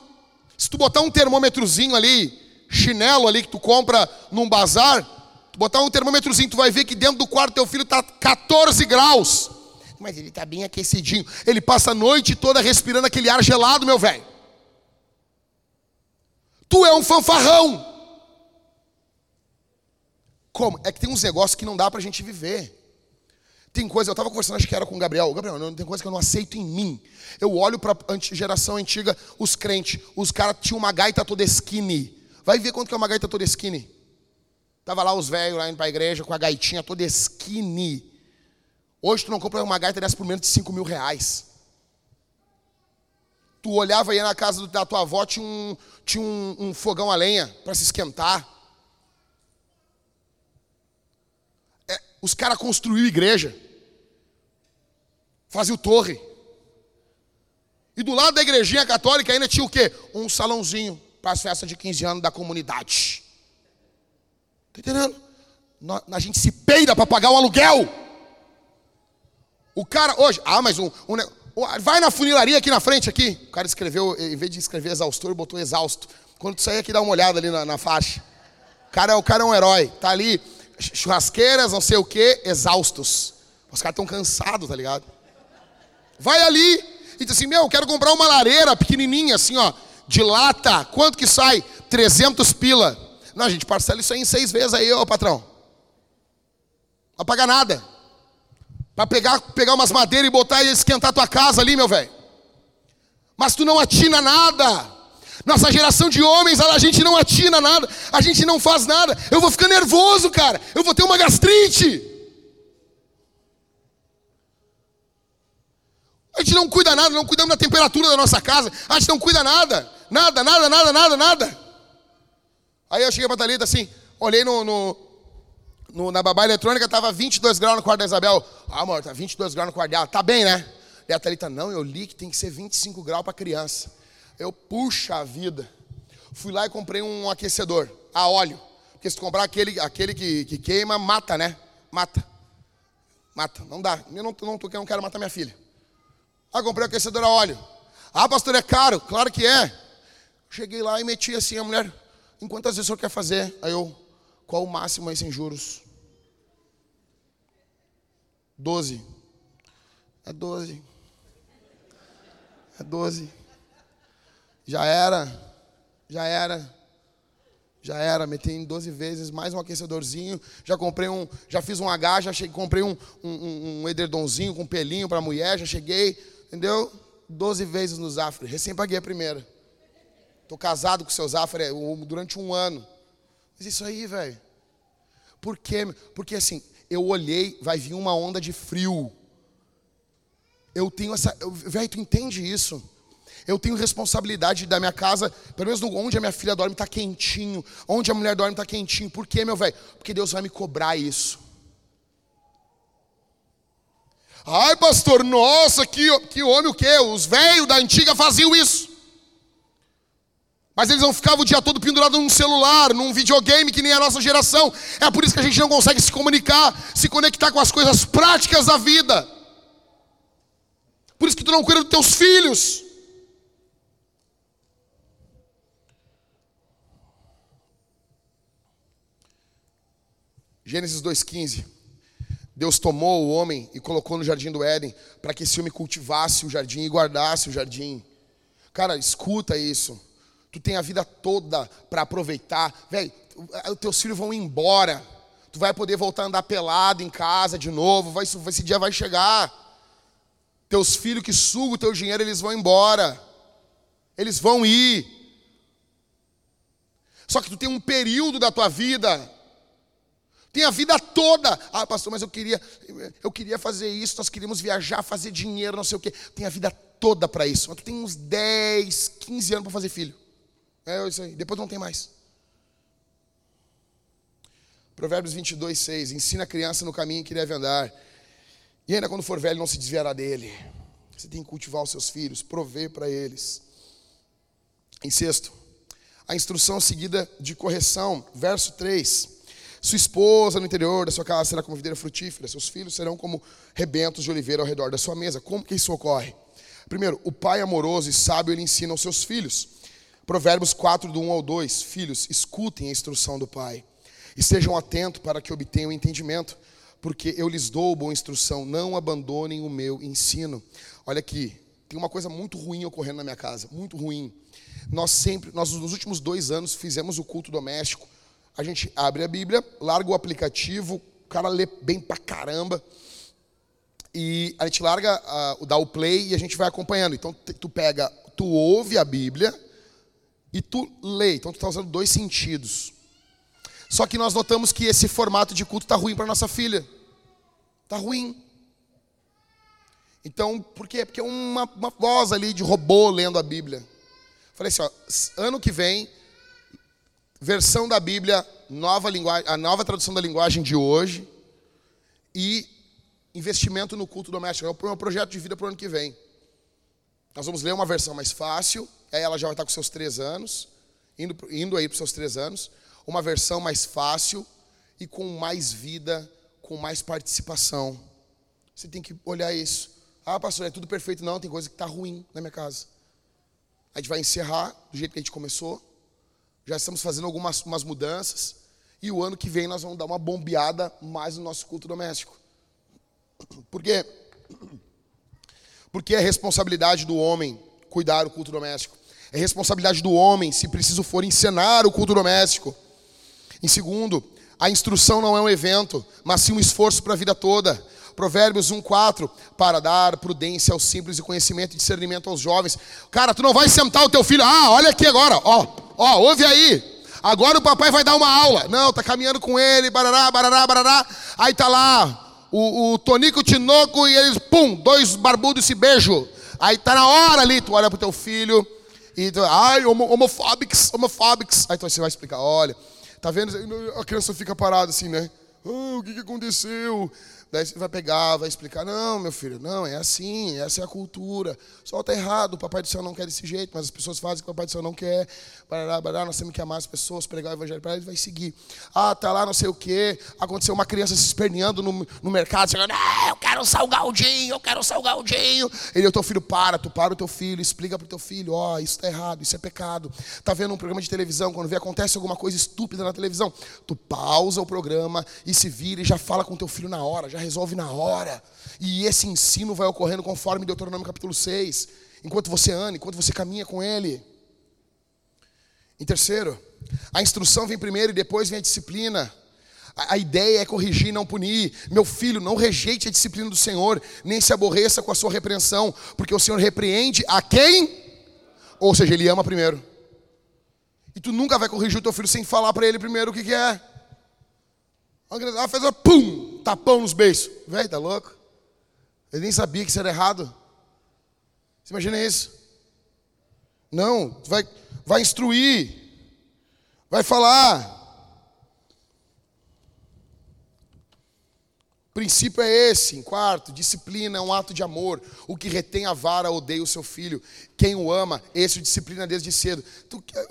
se tu botar um termômetrozinho ali, chinelo ali que tu compra num bazar, botar um termômetrozinho, tu vai ver que dentro do quarto teu filho está 14 graus. Mas ele está bem aquecidinho. Ele passa a noite toda respirando aquele ar gelado, meu velho. Tu é um fanfarrão. Como? É que tem uns negócios que não dá pra gente viver. Tem coisa, eu estava conversando, acho que era com o Gabriel. Gabriel, não, tem coisa que eu não aceito em mim. Eu olho para a geração antiga, os crentes, os caras tinham uma gaita toda skinny. Vai ver quanto que é uma gaita toda skinny. Tava lá os velhos lá indo para a igreja com a gaitinha toda skinny. Hoje tu não compra uma gaita dessa por menos de 5 mil reais. Tu olhava aí na casa da tua avó, tinha um, tinha um, um fogão a lenha para se esquentar. É, os caras construíram igreja fazia o torre. E do lado da igrejinha católica ainda tinha o quê? Um salãozinho para as festas de 15 anos da comunidade. Está entendendo? A gente se peida para pagar o aluguel. O cara hoje, ah, mas um, um, vai na funilaria aqui na frente aqui. O cara escreveu, em vez de escrever exaustor, botou exausto. Quando tu sair aqui dá uma olhada ali na, na faixa. O cara, o cara é um herói. Tá ali churrasqueiras, não sei o que, exaustos. Os caras estão cansados, tá ligado? Vai ali e diz assim: Meu, quero comprar uma lareira pequenininha, assim, ó, de lata. Quanto que sai? 300 pila. Não, gente parcela isso aí em seis vezes aí, ô patrão. Não vai pagar nada. Para pegar, pegar umas madeiras e botar e esquentar tua casa ali, meu velho. Mas tu não atina nada. Nossa geração de homens, a gente não atina nada, a gente não faz nada. Eu vou ficar nervoso, cara. Eu vou ter uma gastrite. A gente não cuida nada, não cuidamos da temperatura da nossa casa, a gente não cuida nada, nada, nada, nada, nada, nada. Aí eu cheguei para Thalita assim, olhei no, no, no, na babá eletrônica, estava 22 graus no quarto da Isabel. Ah, amor, tá 22 graus no quarto dela, tá bem, né? E a Thalita, não, eu li que tem que ser 25 graus para criança. Eu, puxa a vida. Fui lá e comprei um aquecedor a óleo. Porque se comprar aquele, aquele que, que queima, mata, né? Mata. Mata, não dá. Eu não, não, não quero matar minha filha. Ah, comprei um aquecedor a óleo. Ah, pastor, é caro. Claro que é. Cheguei lá e meti assim a mulher. Em quantas vezes o senhor quer fazer? Aí eu, qual o máximo aí sem juros? Doze. É doze. É doze. Já era. Já era. Já era, meti em 12 vezes, mais um aquecedorzinho. Já comprei um, já fiz um H, já cheguei, comprei um, um, um edredomzinho com pelinho para mulher, já cheguei entendeu? Doze vezes no Zafre. Recém paguei a primeira. Estou casado com o seu Zafre é, durante um ano. Mas isso aí, velho. Por quê? Porque assim, eu olhei, vai vir uma onda de frio. Eu tenho essa. Velho, tu entende isso? Eu tenho responsabilidade da minha casa, pelo menos onde a minha filha dorme está quentinho, onde a mulher dorme está quentinho. Por quê, meu velho? Porque Deus vai me cobrar isso. Ai, pastor, nossa, que, que homem o quê? Os velhos da antiga faziam isso. Mas eles não ficavam o dia todo pendurados num celular, num videogame que nem a nossa geração. É por isso que a gente não consegue se comunicar, se conectar com as coisas práticas da vida. Por isso que tu não cuida dos teus filhos. Gênesis 2,15. Deus tomou o homem e colocou no jardim do Éden para que esse homem cultivasse o jardim e guardasse o jardim. Cara, escuta isso. Tu tem a vida toda para aproveitar. Velho, teus filhos vão embora. Tu vai poder voltar a andar pelado em casa de novo. Vai, esse dia vai chegar. Teus filhos que sugam o teu dinheiro, eles vão embora. Eles vão ir. Só que tu tem um período da tua vida tem a vida toda. Ah, pastor, mas eu queria, eu queria fazer isso, nós queríamos viajar, fazer dinheiro, não sei o quê. Tem a vida toda para isso. Mas tu tem uns 10, 15 anos para fazer filho. É isso aí. Depois não tem mais. Provérbios 22, 6. Ensina a criança no caminho que deve andar. E ainda quando for velho, não se desviará dele. Você tem que cultivar os seus filhos, prover para eles. Em sexto, a instrução seguida de correção. Verso 3. Sua esposa no interior da sua casa será como videira frutífera, seus filhos serão como rebentos de oliveira ao redor da sua mesa. Como que isso ocorre? Primeiro, o pai amoroso e sábio ele ensina aos seus filhos. Provérbios 4, do 1 ao 2. Filhos, escutem a instrução do Pai. Estejam atentos para que obtenham entendimento, porque eu lhes dou boa instrução. Não abandonem o meu ensino. Olha aqui, tem uma coisa muito ruim ocorrendo na minha casa, muito ruim. Nós sempre, nós nos últimos dois anos fizemos o culto doméstico. A gente abre a Bíblia, larga o aplicativo, o cara lê bem pra caramba. E a gente larga, uh, dá o play e a gente vai acompanhando. Então tu pega, tu ouve a Bíblia e tu lê. Então tu está usando dois sentidos. Só que nós notamos que esse formato de culto está ruim para nossa filha. Está ruim. Então, por quê? Porque é uma, uma voz ali de robô lendo a Bíblia. Falei assim, ó, ano que vem, versão da Bíblia, nova linguagem, a nova tradução da linguagem de hoje e investimento no culto doméstico. É o meu projeto de vida para o ano que vem. Nós vamos ler uma versão mais fácil, aí ela já vai estar com seus três anos, indo, indo aí para os seus três anos. Uma versão mais fácil e com mais vida, com mais participação. Você tem que olhar isso. Ah, pastor, é tudo perfeito. Não, tem coisa que está ruim na minha casa. A gente vai encerrar do jeito que a gente começou. Já estamos fazendo algumas umas mudanças. E o ano que vem nós vamos dar uma bombeada mais no nosso culto doméstico. Por quê? Porque é responsabilidade do homem cuidar do culto doméstico. É responsabilidade do homem, se preciso for, encenar o culto doméstico. Em segundo, a instrução não é um evento, mas sim um esforço para a vida toda. Provérbios 1,4, para dar prudência aos simples e conhecimento e discernimento aos jovens. Cara, tu não vai sentar o teu filho, ah, olha aqui agora, ó, ó, ouve aí. Agora o papai vai dar uma aula. Não, tá caminhando com ele, barará, barará, barará. Aí tá lá o, o Tonico, o Tinoco e eles, pum, dois barbudos se beijam. Aí tá na hora ali, tu olha pro teu filho e tu, ai, homofóbicos, homofóbicos. Aí tu, você vai explicar, olha, tá vendo? A criança fica parada assim, né? Oh, o que, que aconteceu? Daí você vai pegar, vai explicar, não, meu filho, não, é assim, essa é a cultura. Só está errado, o Papai do Céu não quer desse jeito, mas as pessoas fazem o que o Papai do Céu não quer. Barará, barará, nós temos que amar as pessoas, pregar o evangelho para eles, vai seguir. Ah, tá lá não sei o quê, aconteceu uma criança se esperneando no, no mercado, chegando, ah, eu quero um salgadinho, eu quero um salgadinho. Ele, o teu filho, para, tu para o teu filho, explica para o teu filho, ó, oh, isso está errado, isso é pecado. Tá vendo um programa de televisão, quando vê acontece alguma coisa estúpida na televisão, tu pausa o programa e se vira e já fala com teu filho na hora, já resolve na hora. E esse ensino vai ocorrendo conforme Deuteronômio capítulo 6. Enquanto você anda, enquanto você caminha com ele. Em terceiro, a instrução vem primeiro e depois vem a disciplina. A, ideia é corrigir, não punir. Meu filho, não rejeite a disciplina do Senhor, nem se aborreça com a sua repreensão, porque o Senhor repreende a quem? Ou seja, ele ama primeiro. E tu nunca vai corrigir o teu filho sem falar para ele primeiro o que, que é. Ah, fez pum, tapão nos beijos. Velho, tá louco? Ele nem sabia que isso era errado. Você imagina isso? Não, vai, vai instruir, vai falar. O princípio é esse, em quarto, disciplina é um ato de amor. O que retém a vara odeia o seu filho. Quem o ama, esse o disciplina desde cedo.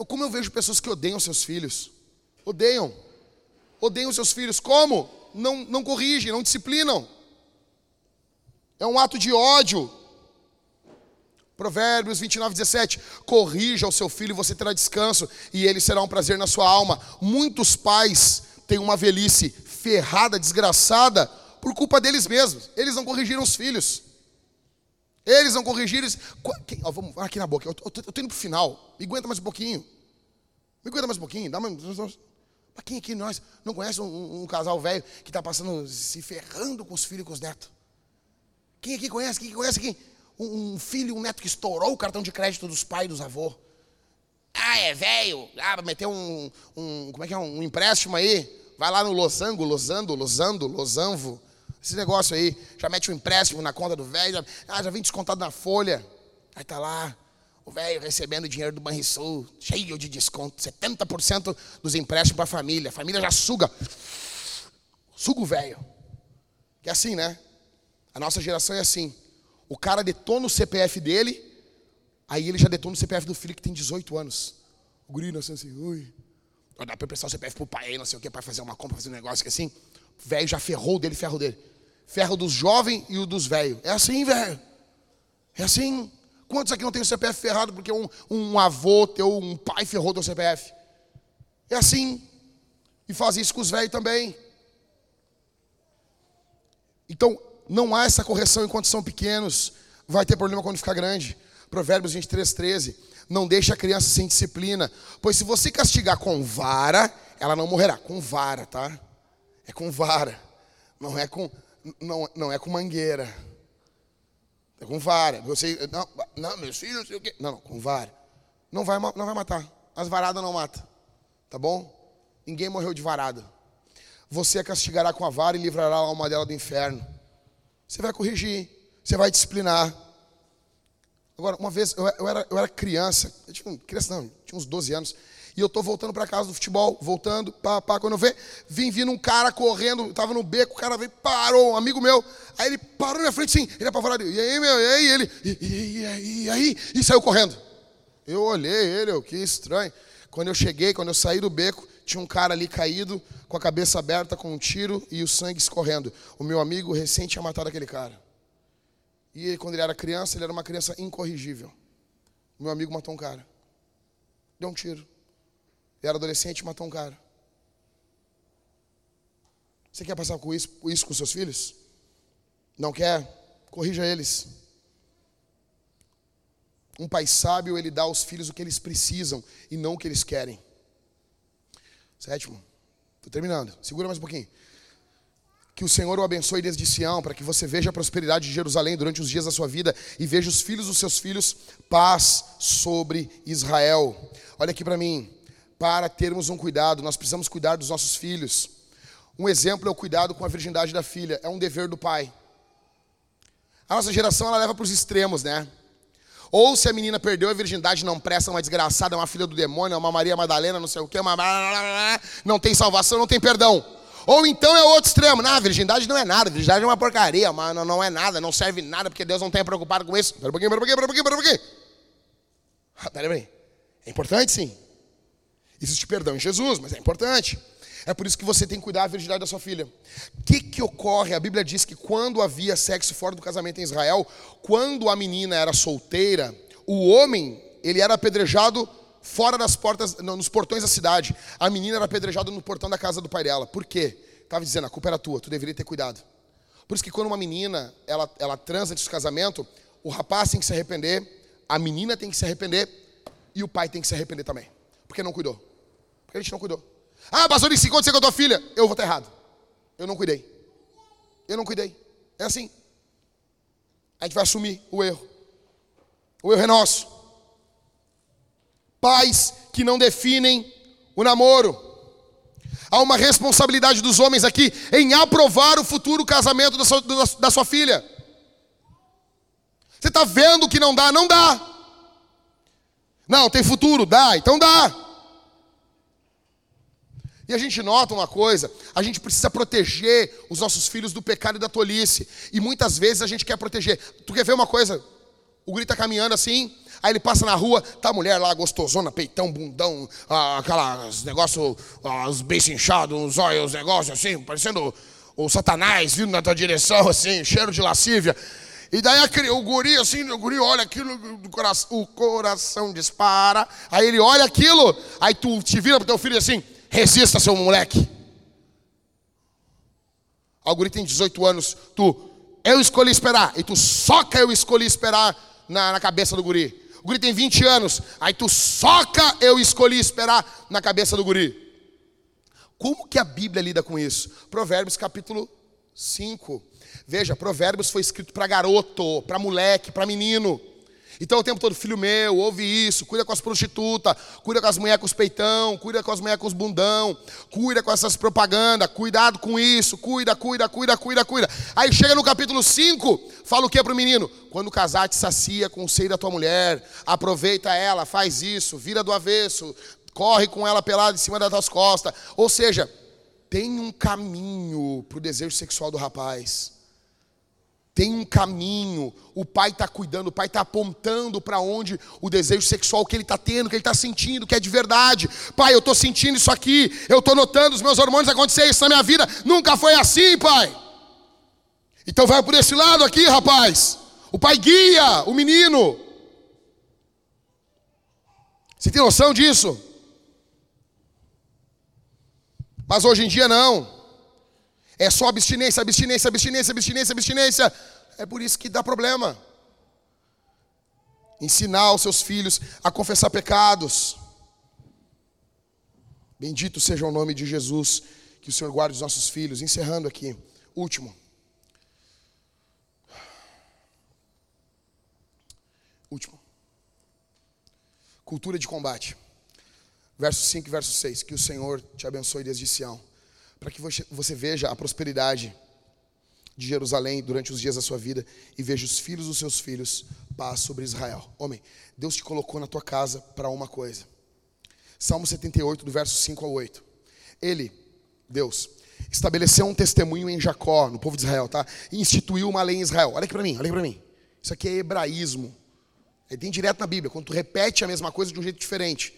como eu vejo pessoas que odeiam seus filhos? Odeiam odeiam seus filhos. Como? Não, não corrigem, não disciplinam. É um ato de ódio. Provérbios 29, 17. Corrija o seu filho e você terá descanso, e ele será um prazer na sua alma. Muitos pais têm uma velhice ferrada, desgraçada, por culpa deles mesmos. Eles não corrigiram os filhos. Eles não corrigiram. vamos aqui na boca. Eu indo para o final. Me aguenta mais um pouquinho. Me aguenta mais um pouquinho. Dá uma. Mas quem aqui nós não conhece um, um casal velho que está passando, se ferrando com os filhos e com os netos? Quem aqui conhece? Quem conhece aqui? Um, um filho um neto que estourou o cartão de crédito dos pais e dos avós. Ah, é velho. Ah, meteu um, um, como é que é, um empréstimo aí. Vai lá no losango, losando, losando, losanvo. Esse negócio aí. Já mete um empréstimo na conta do velho. Ah, já vem descontado na folha. Aí tá lá, o velho recebendo dinheiro do Banrisul, cheio de desconto, 70% dos empréstimos para a família. A família já suga. Suga o velho. Que é assim, né? A nossa geração é assim. O cara detona o CPF dele, aí ele já detona o CPF do filho que tem 18 anos. O guri nasceu assim, ui. Dá para prestar o CPF pro pai aí, não sei o que, para fazer uma compra, fazer um negócio que assim. O velho já ferrou dele, ferro dele. Ferro dos jovens e o dos velhos. É assim, velho. É assim. Quantos aqui não tem o CPF ferrado porque um, um avô teu, um pai ferrou teu CPF? É assim. E faz isso com os velhos também. Então, não há essa correção enquanto são pequenos. Vai ter problema quando ficar grande. Provérbios 23, 13. Não deixe a criança sem disciplina. Pois se você castigar com vara, ela não morrerá. Com vara, tá? É com vara. Não é com, não, não é com mangueira. É com vara. Você, não, não, meus filhos, sei o quê. Não, não, com vara. Não vai, não vai matar. As varadas não matam. Tá bom? Ninguém morreu de varada. Você a castigará com a vara e livrará a alma dela do inferno. Você vai corrigir. Você vai disciplinar. Agora, uma vez, eu, eu, era, eu era criança. Eu tinha, criança não, tinha uns 12 anos. E eu tô voltando para casa do futebol, voltando, pá, pá. Quando eu vi, vim vindo um cara correndo, tava no beco, o cara veio, parou, um amigo meu. Aí ele parou na minha frente, sim. Ele apavorado. E aí, meu, e aí? Ele, e, aí, e aí? E saiu correndo. Eu olhei ele, eu, que estranho. Quando eu cheguei, quando eu saí do beco, tinha um cara ali caído, com a cabeça aberta, com um tiro e o sangue escorrendo. O meu amigo recente tinha matado aquele cara. E quando ele era criança, ele era uma criança incorrigível. Meu amigo matou um cara. Deu um tiro. Ele era adolescente e matou um cara. Você quer passar com isso, isso com seus filhos? Não quer? Corrija eles. Um pai sábio, ele dá aos filhos o que eles precisam e não o que eles querem. Sétimo, estou terminando. Segura mais um pouquinho. Que o Senhor o abençoe desde Sião, para que você veja a prosperidade de Jerusalém durante os dias da sua vida e veja os filhos dos seus filhos, paz sobre Israel. Olha aqui para mim para termos um cuidado, nós precisamos cuidar dos nossos filhos. Um exemplo é o cuidado com a virgindade da filha, é um dever do pai. A nossa geração ela leva para os extremos, né? Ou se a menina perdeu a virgindade, não presta, uma desgraçada, é uma filha do demônio, é uma Maria Madalena, não sei o que, uma... não tem salvação, não tem perdão. Ou então é outro extremo, não, a virgindade não é nada, a virgindade é uma porcaria, mano, não é nada, não serve nada, porque Deus não tem preocupado com isso. Pera um pouquinho, pera um pouquinho, pera um pouquinho, pera um pouquinho. Ah. É importante sim. Existe perdão em Jesus, mas é importante. É por isso que você tem que cuidar da virgindade da sua filha. O que, que ocorre? A Bíblia diz que quando havia sexo fora do casamento em Israel, quando a menina era solteira, o homem ele era apedrejado fora das portas, não, nos portões da cidade. A menina era apedrejada no portão da casa do pai dela. Por quê? Estava dizendo, a culpa era tua, tu deveria ter cuidado. Por isso que quando uma menina ela, ela transa antes do casamento, o rapaz tem que se arrepender, a menina tem que se arrepender e o pai tem que se arrepender também. Porque não cuidou. Porque a gente não cuidou. Ah, e se acontecer com a tua filha? Eu vou estar errado. Eu não cuidei. Eu não cuidei. É assim. A gente vai assumir o erro. O erro é nosso. Pais que não definem o namoro. Há uma responsabilidade dos homens aqui em aprovar o futuro casamento da sua, da sua filha. Você está vendo que não dá? Não dá. Não, tem futuro? Dá, então dá. E a gente nota uma coisa: a gente precisa proteger os nossos filhos do pecado e da tolice. E muitas vezes a gente quer proteger. Tu quer ver uma coisa? O guri tá caminhando assim, aí ele passa na rua, tá a mulher lá gostosona, peitão, bundão, ah, aquelas negócios, ah, os beiços inchados, os olhos, os negócios assim, parecendo o satanás vindo na tua direção, assim, cheiro de lascívia. E daí o guri, assim, o guri olha aquilo, o coração dispara. Aí ele olha aquilo, aí tu te vira pro teu filho assim, Resista, seu moleque. O guri tem 18 anos, tu, eu escolhi esperar, e tu soca, eu escolhi esperar na, na cabeça do guri. O guri tem 20 anos, aí tu soca, eu escolhi esperar na cabeça do guri. Como que a Bíblia lida com isso? Provérbios capítulo 5. Veja, Provérbios foi escrito para garoto, para moleque, para menino. Então o tempo todo, filho meu, ouve isso, cuida com as prostitutas, cuida com as mulheres com os peitão, cuida com as mulheres com os bundão, cuida com essas propagandas, cuidado com isso, cuida, cuida, cuida, cuida, cuida. Aí chega no capítulo 5, fala o que para o menino? Quando casar, te sacia com o seio da tua mulher, aproveita ela, faz isso, vira do avesso, corre com ela pelada em cima das tuas costas. Ou seja, tem um caminho para o desejo sexual do rapaz. Tem um caminho, o pai está cuidando, o pai está apontando para onde o desejo sexual que ele está tendo, que ele está sentindo, que é de verdade. Pai, eu estou sentindo isso aqui, eu estou notando os meus hormônios acontecer isso na minha vida, nunca foi assim, pai. Então vai por esse lado aqui, rapaz. O pai guia o menino. Você tem noção disso? Mas hoje em dia não. É só abstinência, abstinência, abstinência, abstinência, abstinência. É por isso que dá problema. Ensinar os seus filhos a confessar pecados. Bendito seja o nome de Jesus. Que o Senhor guarde os nossos filhos. Encerrando aqui. Último. Último. Cultura de combate. Verso 5 e verso 6. Que o Senhor te abençoe desde Sião. Para que você veja a prosperidade de Jerusalém durante os dias da sua vida e veja os filhos dos seus filhos, paz sobre Israel. Homem, Deus te colocou na tua casa para uma coisa. Salmo 78, do verso 5 ao 8. Ele, Deus, estabeleceu um testemunho em Jacó, no povo de Israel, tá? E instituiu uma lei em Israel. Olha aqui para mim, olha aqui para mim. Isso aqui é hebraísmo. É tem direto na Bíblia. Quando tu repete a mesma coisa de um jeito diferente,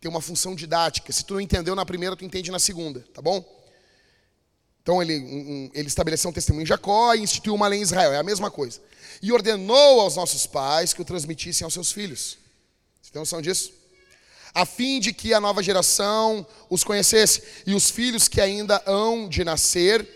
tem uma função didática. Se tu não entendeu na primeira, tu entende na segunda, tá bom? Então ele, um, ele estabeleceu um testemunho em Jacó e instituiu uma lei em Israel. É a mesma coisa. E ordenou aos nossos pais que o transmitissem aos seus filhos. Você tem noção disso? A fim de que a nova geração os conhecesse e os filhos que ainda hão de nascer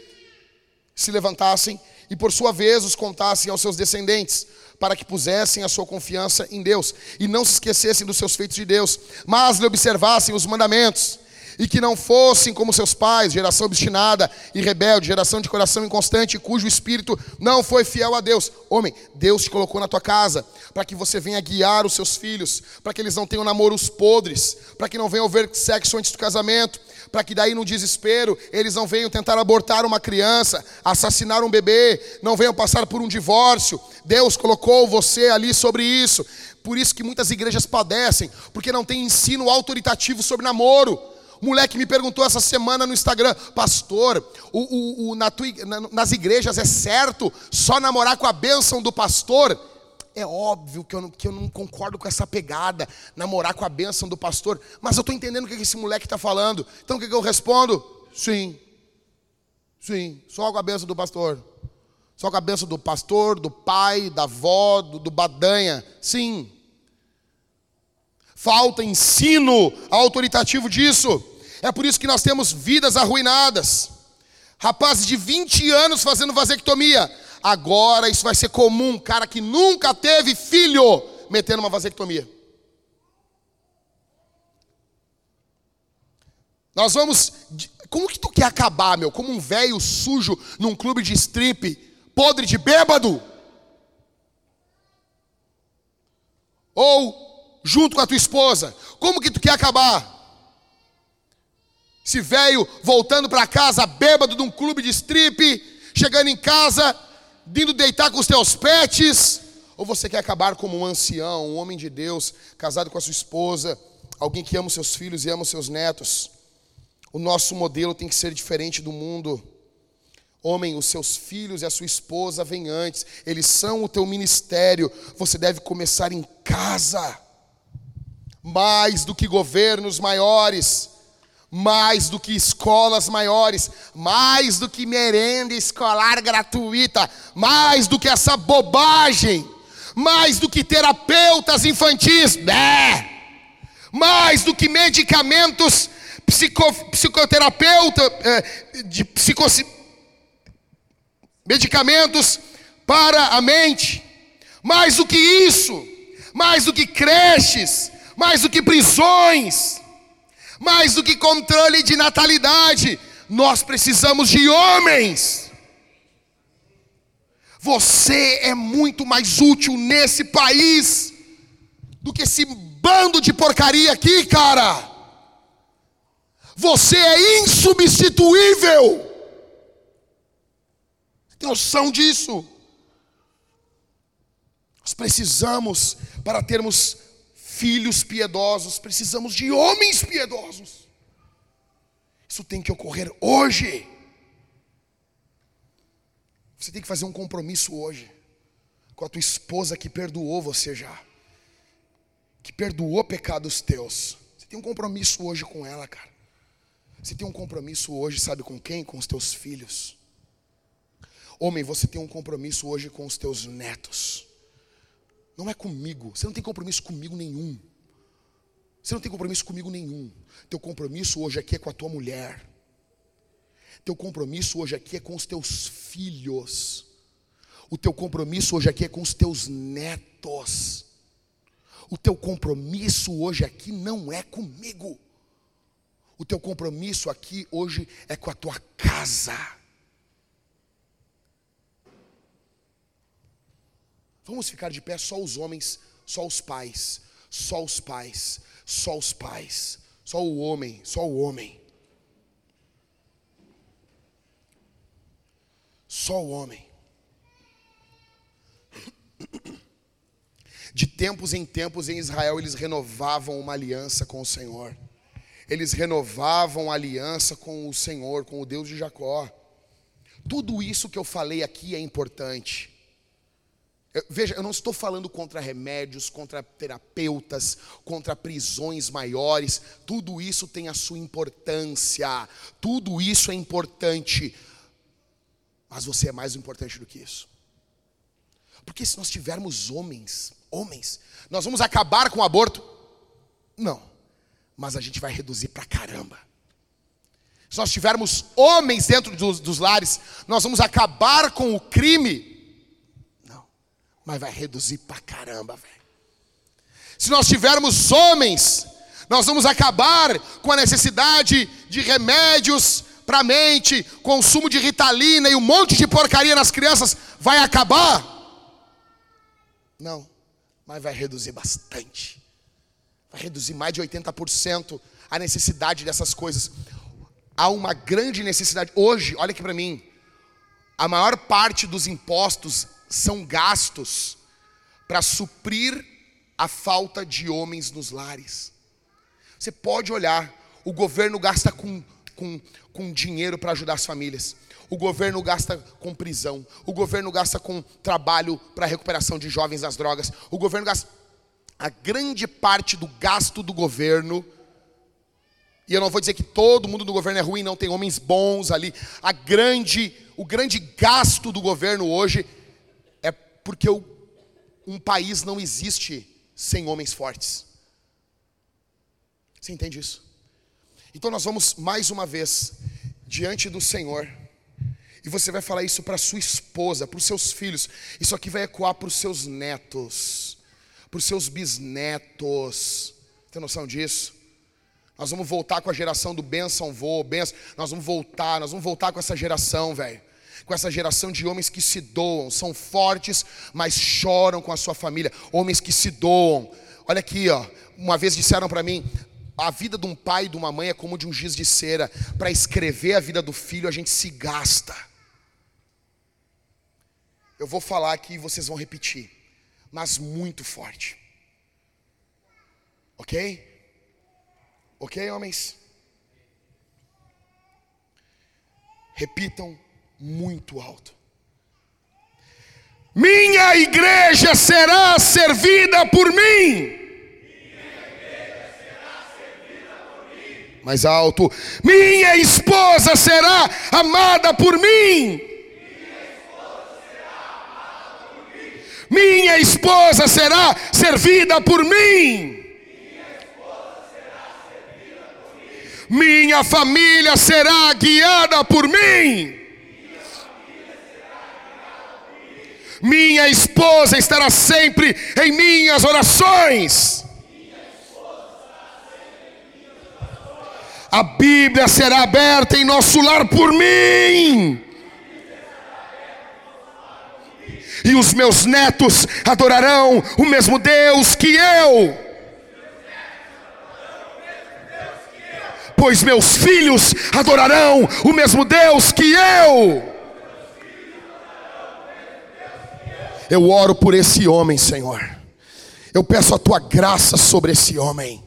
se levantassem e por sua vez os contassem aos seus descendentes para que pusessem a sua confiança em Deus e não se esquecessem dos seus feitos de Deus, mas lhe observassem os mandamentos e que não fossem como seus pais, geração obstinada e rebelde, geração de coração inconstante, cujo espírito não foi fiel a Deus. Homem, Deus te colocou na tua casa para que você venha guiar os seus filhos, para que eles não tenham namoros podres, para que não venham ver sexo antes do casamento, para que daí no desespero eles não venham tentar abortar uma criança, assassinar um bebê, não venham passar por um divórcio. Deus colocou você ali sobre isso. Por isso que muitas igrejas padecem, porque não tem ensino autoritativo sobre namoro. Moleque me perguntou essa semana no Instagram, pastor, o, o, o, na tua, nas igrejas é certo só namorar com a bênção do pastor? É óbvio que eu, não, que eu não concordo com essa pegada, namorar com a bênção do pastor, mas eu estou entendendo o que esse moleque está falando. Então o que, que eu respondo? Sim, sim, só com a bênção do pastor. Só com a bênção do pastor, do pai, da avó, do, do badanha. Sim. Falta ensino autoritativo disso. É por isso que nós temos vidas arruinadas. Rapazes de 20 anos fazendo vasectomia. Agora isso vai ser comum, cara que nunca teve filho, metendo uma vasectomia. Nós vamos. Como que tu quer acabar, meu? Como um velho sujo num clube de strip, podre de bêbado? Ou junto com a tua esposa? Como que tu quer acabar? Esse velho voltando para casa bêbado de um clube de strip, chegando em casa, indo deitar com os teus pets? Ou você quer acabar como um ancião, um homem de Deus, casado com a sua esposa, alguém que ama os seus filhos e ama os seus netos? O nosso modelo tem que ser diferente do mundo. Homem, os seus filhos e a sua esposa vêm antes, eles são o teu ministério. Você deve começar em casa, mais do que governos maiores mais do que escolas maiores, mais do que merenda escolar gratuita, mais do que essa bobagem, mais do que terapeutas infantis, né? mais do que medicamentos psico, psicoterapeuta, é, de psico, medicamentos para a mente, mais do que isso, mais do que creches, mais do que prisões, mais do que controle de natalidade, nós precisamos de homens. Você é muito mais útil nesse país do que esse bando de porcaria aqui, cara. Você é insubstituível. Tem noção disso? Nós precisamos, para termos filhos piedosos, precisamos de homens piedosos. Isso tem que ocorrer hoje. Você tem que fazer um compromisso hoje com a tua esposa que perdoou você já, que perdoou pecados teus. Você tem um compromisso hoje com ela, cara. Você tem um compromisso hoje, sabe com quem? Com os teus filhos. Homem, você tem um compromisso hoje com os teus netos. Não é comigo. Você não tem compromisso comigo nenhum. Você não tem compromisso comigo nenhum. Teu compromisso hoje aqui é com a tua mulher. Teu compromisso hoje aqui é com os teus filhos. O teu compromisso hoje aqui é com os teus netos. O teu compromisso hoje aqui não é comigo. O teu compromisso aqui hoje é com a tua casa. Vamos ficar de pé só os homens, só os pais, só os pais, só os pais, só o homem, só o homem. Só o homem. De tempos em tempos em Israel eles renovavam uma aliança com o Senhor. Eles renovavam a aliança com o Senhor, com o Deus de Jacó. Tudo isso que eu falei aqui é importante. Veja, eu não estou falando contra remédios, contra terapeutas, contra prisões maiores. Tudo isso tem a sua importância. Tudo isso é importante. Mas você é mais importante do que isso. Porque se nós tivermos homens, homens, nós vamos acabar com o aborto? Não. Mas a gente vai reduzir pra caramba. Se nós tivermos homens dentro dos, dos lares, nós vamos acabar com o crime? Mas vai reduzir pra caramba, velho. Se nós tivermos homens, nós vamos acabar com a necessidade de remédios para mente, consumo de ritalina e um monte de porcaria nas crianças, vai acabar? Não, mas vai reduzir bastante. Vai reduzir mais de 80% a necessidade dessas coisas. Há uma grande necessidade. Hoje, olha aqui para mim, a maior parte dos impostos são gastos para suprir a falta de homens nos lares. Você pode olhar, o governo gasta com, com, com dinheiro para ajudar as famílias. O governo gasta com prisão. O governo gasta com trabalho para recuperação de jovens das drogas. O governo gasta. A grande parte do gasto do governo. E eu não vou dizer que todo mundo do governo é ruim, não tem homens bons ali. A grande, o grande gasto do governo hoje porque o, um país não existe sem homens fortes. Você entende isso? Então nós vamos mais uma vez diante do Senhor. E você vai falar isso para sua esposa, para os seus filhos. Isso aqui vai ecoar para os seus netos, para os seus bisnetos. Tem noção disso? Nós vamos voltar com a geração do benção vô, benção. Nós vamos voltar, nós vamos voltar com essa geração, velho com essa geração de homens que se doam, são fortes, mas choram com a sua família, homens que se doam. Olha aqui, ó, uma vez disseram para mim, a vida de um pai e de uma mãe é como de um giz de cera. Para escrever a vida do filho, a gente se gasta. Eu vou falar aqui e vocês vão repetir, mas muito forte. Ok? Ok, homens? Repitam muito alto. Minha igreja será servida por mim. Mais alto. Minha esposa será amada por mim. Minha esposa será servida por mim. Minha família será guiada por mim. Minha esposa estará sempre em minhas orações. A Bíblia será aberta em nosso lar por mim. E os meus netos adorarão o mesmo Deus que eu. Pois meus filhos adorarão o mesmo Deus que eu. Eu oro por esse homem, Senhor. Eu peço a tua graça sobre esse homem.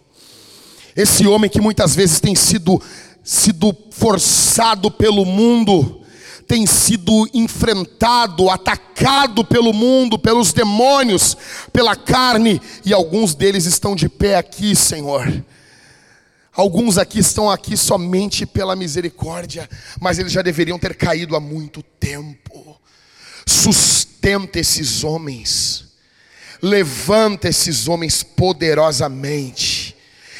Esse homem que muitas vezes tem sido sido forçado pelo mundo, tem sido enfrentado, atacado pelo mundo, pelos demônios, pela carne, e alguns deles estão de pé aqui, Senhor. Alguns aqui estão aqui somente pela misericórdia, mas eles já deveriam ter caído há muito tempo. Sustenta esses homens. Levanta esses homens poderosamente.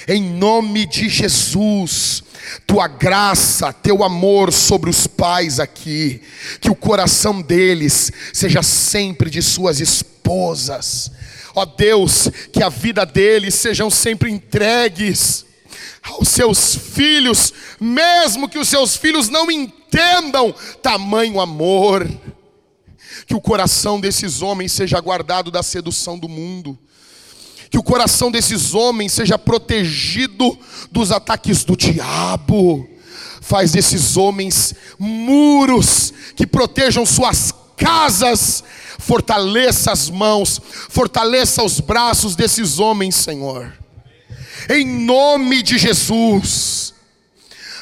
Em nome de Jesus, tua graça, teu amor sobre os pais aqui, que o coração deles seja sempre de suas esposas. Ó Deus, que a vida deles sejam sempre entregues aos seus filhos, mesmo que os seus filhos não entendam tamanho amor. Que o coração desses homens seja guardado da sedução do mundo que o coração desses homens seja protegido dos ataques do diabo. Faz desses homens muros que protejam suas casas. Fortaleça as mãos, fortaleça os braços desses homens, Senhor. Em nome de Jesus,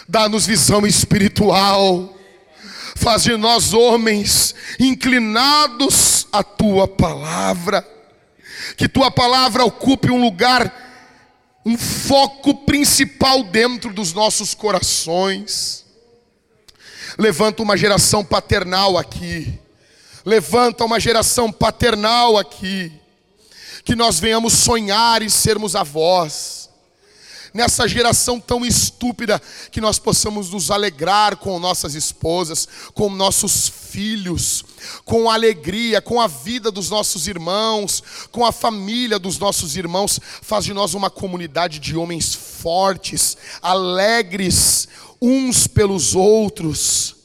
dá-nos visão espiritual. Faz de nós homens inclinados à tua palavra. Que tua palavra ocupe um lugar, um foco principal dentro dos nossos corações. Levanta uma geração paternal aqui, levanta uma geração paternal aqui, que nós venhamos sonhar e sermos avós nessa geração tão estúpida, que nós possamos nos alegrar com nossas esposas, com nossos filhos, com a alegria, com a vida dos nossos irmãos, com a família dos nossos irmãos. Faz de nós uma comunidade de homens fortes, alegres uns pelos outros.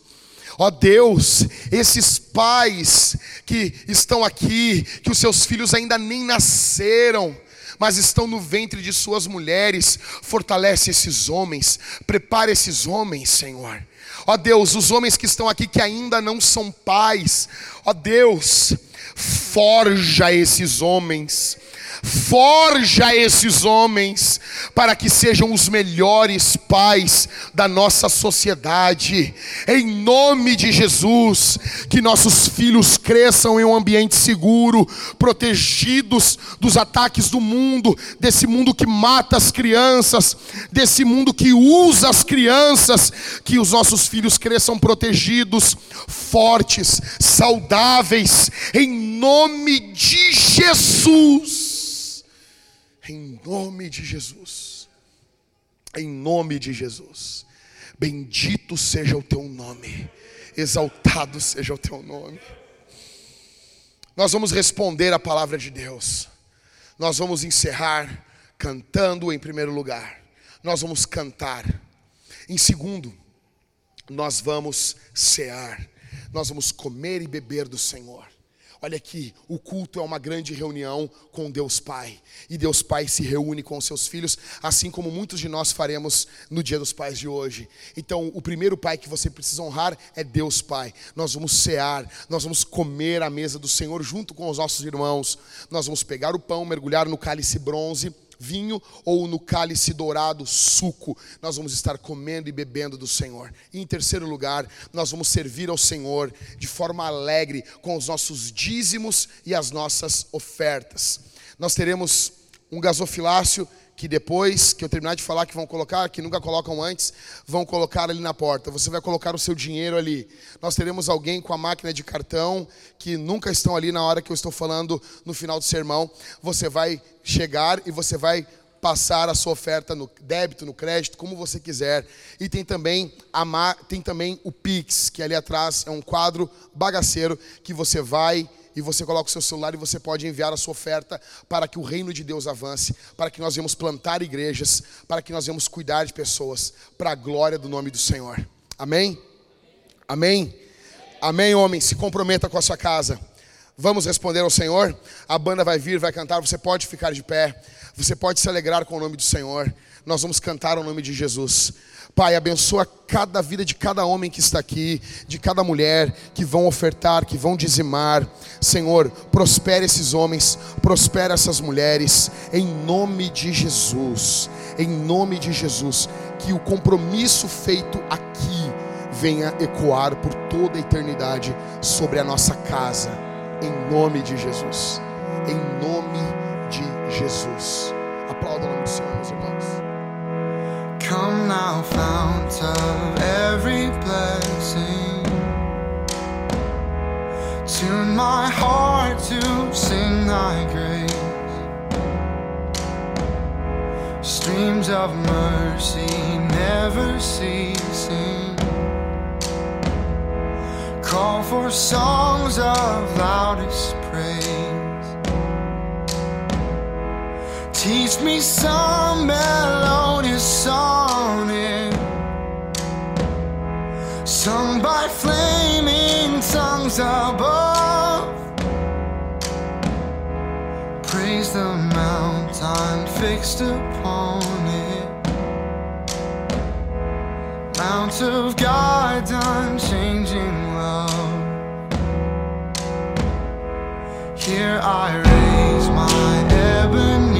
Ó Deus, esses pais que estão aqui, que os seus filhos ainda nem nasceram, mas estão no ventre de suas mulheres. Fortalece esses homens, prepare esses homens, Senhor. Ó Deus, os homens que estão aqui que ainda não são pais, ó Deus, forja esses homens Forja esses homens para que sejam os melhores pais da nossa sociedade. Em nome de Jesus, que nossos filhos cresçam em um ambiente seguro, protegidos dos ataques do mundo, desse mundo que mata as crianças, desse mundo que usa as crianças, que os nossos filhos cresçam protegidos, fortes, saudáveis, em nome de Jesus. Em nome de Jesus. Em nome de Jesus. Bendito seja o teu nome. Exaltado seja o teu nome. Nós vamos responder a palavra de Deus. Nós vamos encerrar cantando em primeiro lugar. Nós vamos cantar. Em segundo, nós vamos cear. Nós vamos comer e beber do Senhor. Olha aqui, o culto é uma grande reunião com Deus Pai. E Deus Pai se reúne com os seus filhos, assim como muitos de nós faremos no Dia dos Pais de hoje. Então, o primeiro Pai que você precisa honrar é Deus Pai. Nós vamos cear, nós vamos comer a mesa do Senhor junto com os nossos irmãos. Nós vamos pegar o pão, mergulhar no cálice bronze vinho ou no cálice dourado suco. Nós vamos estar comendo e bebendo do Senhor. E em terceiro lugar, nós vamos servir ao Senhor de forma alegre com os nossos dízimos e as nossas ofertas. Nós teremos um gasofilácio que depois que eu terminar de falar que vão colocar, que nunca colocam antes, vão colocar ali na porta. Você vai colocar o seu dinheiro ali. Nós teremos alguém com a máquina de cartão que nunca estão ali na hora que eu estou falando no final do sermão. Você vai chegar e você vai passar a sua oferta no débito, no crédito, como você quiser. E tem também a tem também o Pix, que ali atrás é um quadro bagaceiro que você vai e você coloca o seu celular e você pode enviar a sua oferta para que o reino de Deus avance, para que nós venhamos plantar igrejas, para que nós venhamos cuidar de pessoas, para a glória do nome do Senhor. Amém? Amém? Amém, homem. Se comprometa com a sua casa. Vamos responder ao Senhor. A banda vai vir, vai cantar. Você pode ficar de pé. Você pode se alegrar com o nome do Senhor. Nós vamos cantar o nome de Jesus. Pai, abençoa cada vida de cada homem que está aqui, de cada mulher que vão ofertar, que vão dizimar. Senhor, prospere esses homens, prospere essas mulheres, em nome de Jesus. Em nome de Jesus, que o compromisso feito aqui venha ecoar por toda a eternidade sobre a nossa casa. Em nome de Jesus. Em nome de Jesus. Aplauda o nome do Senhor, meus irmãos. Come now, fount of every blessing. Tune my heart to sing thy grace. Streams of mercy never ceasing. Call for songs of loudest praise. Teach me some melodious sonnet, sung by flaming tongues above. Praise the mountain fixed upon it, Mount of God, unchanging love. Here I raise my ebony.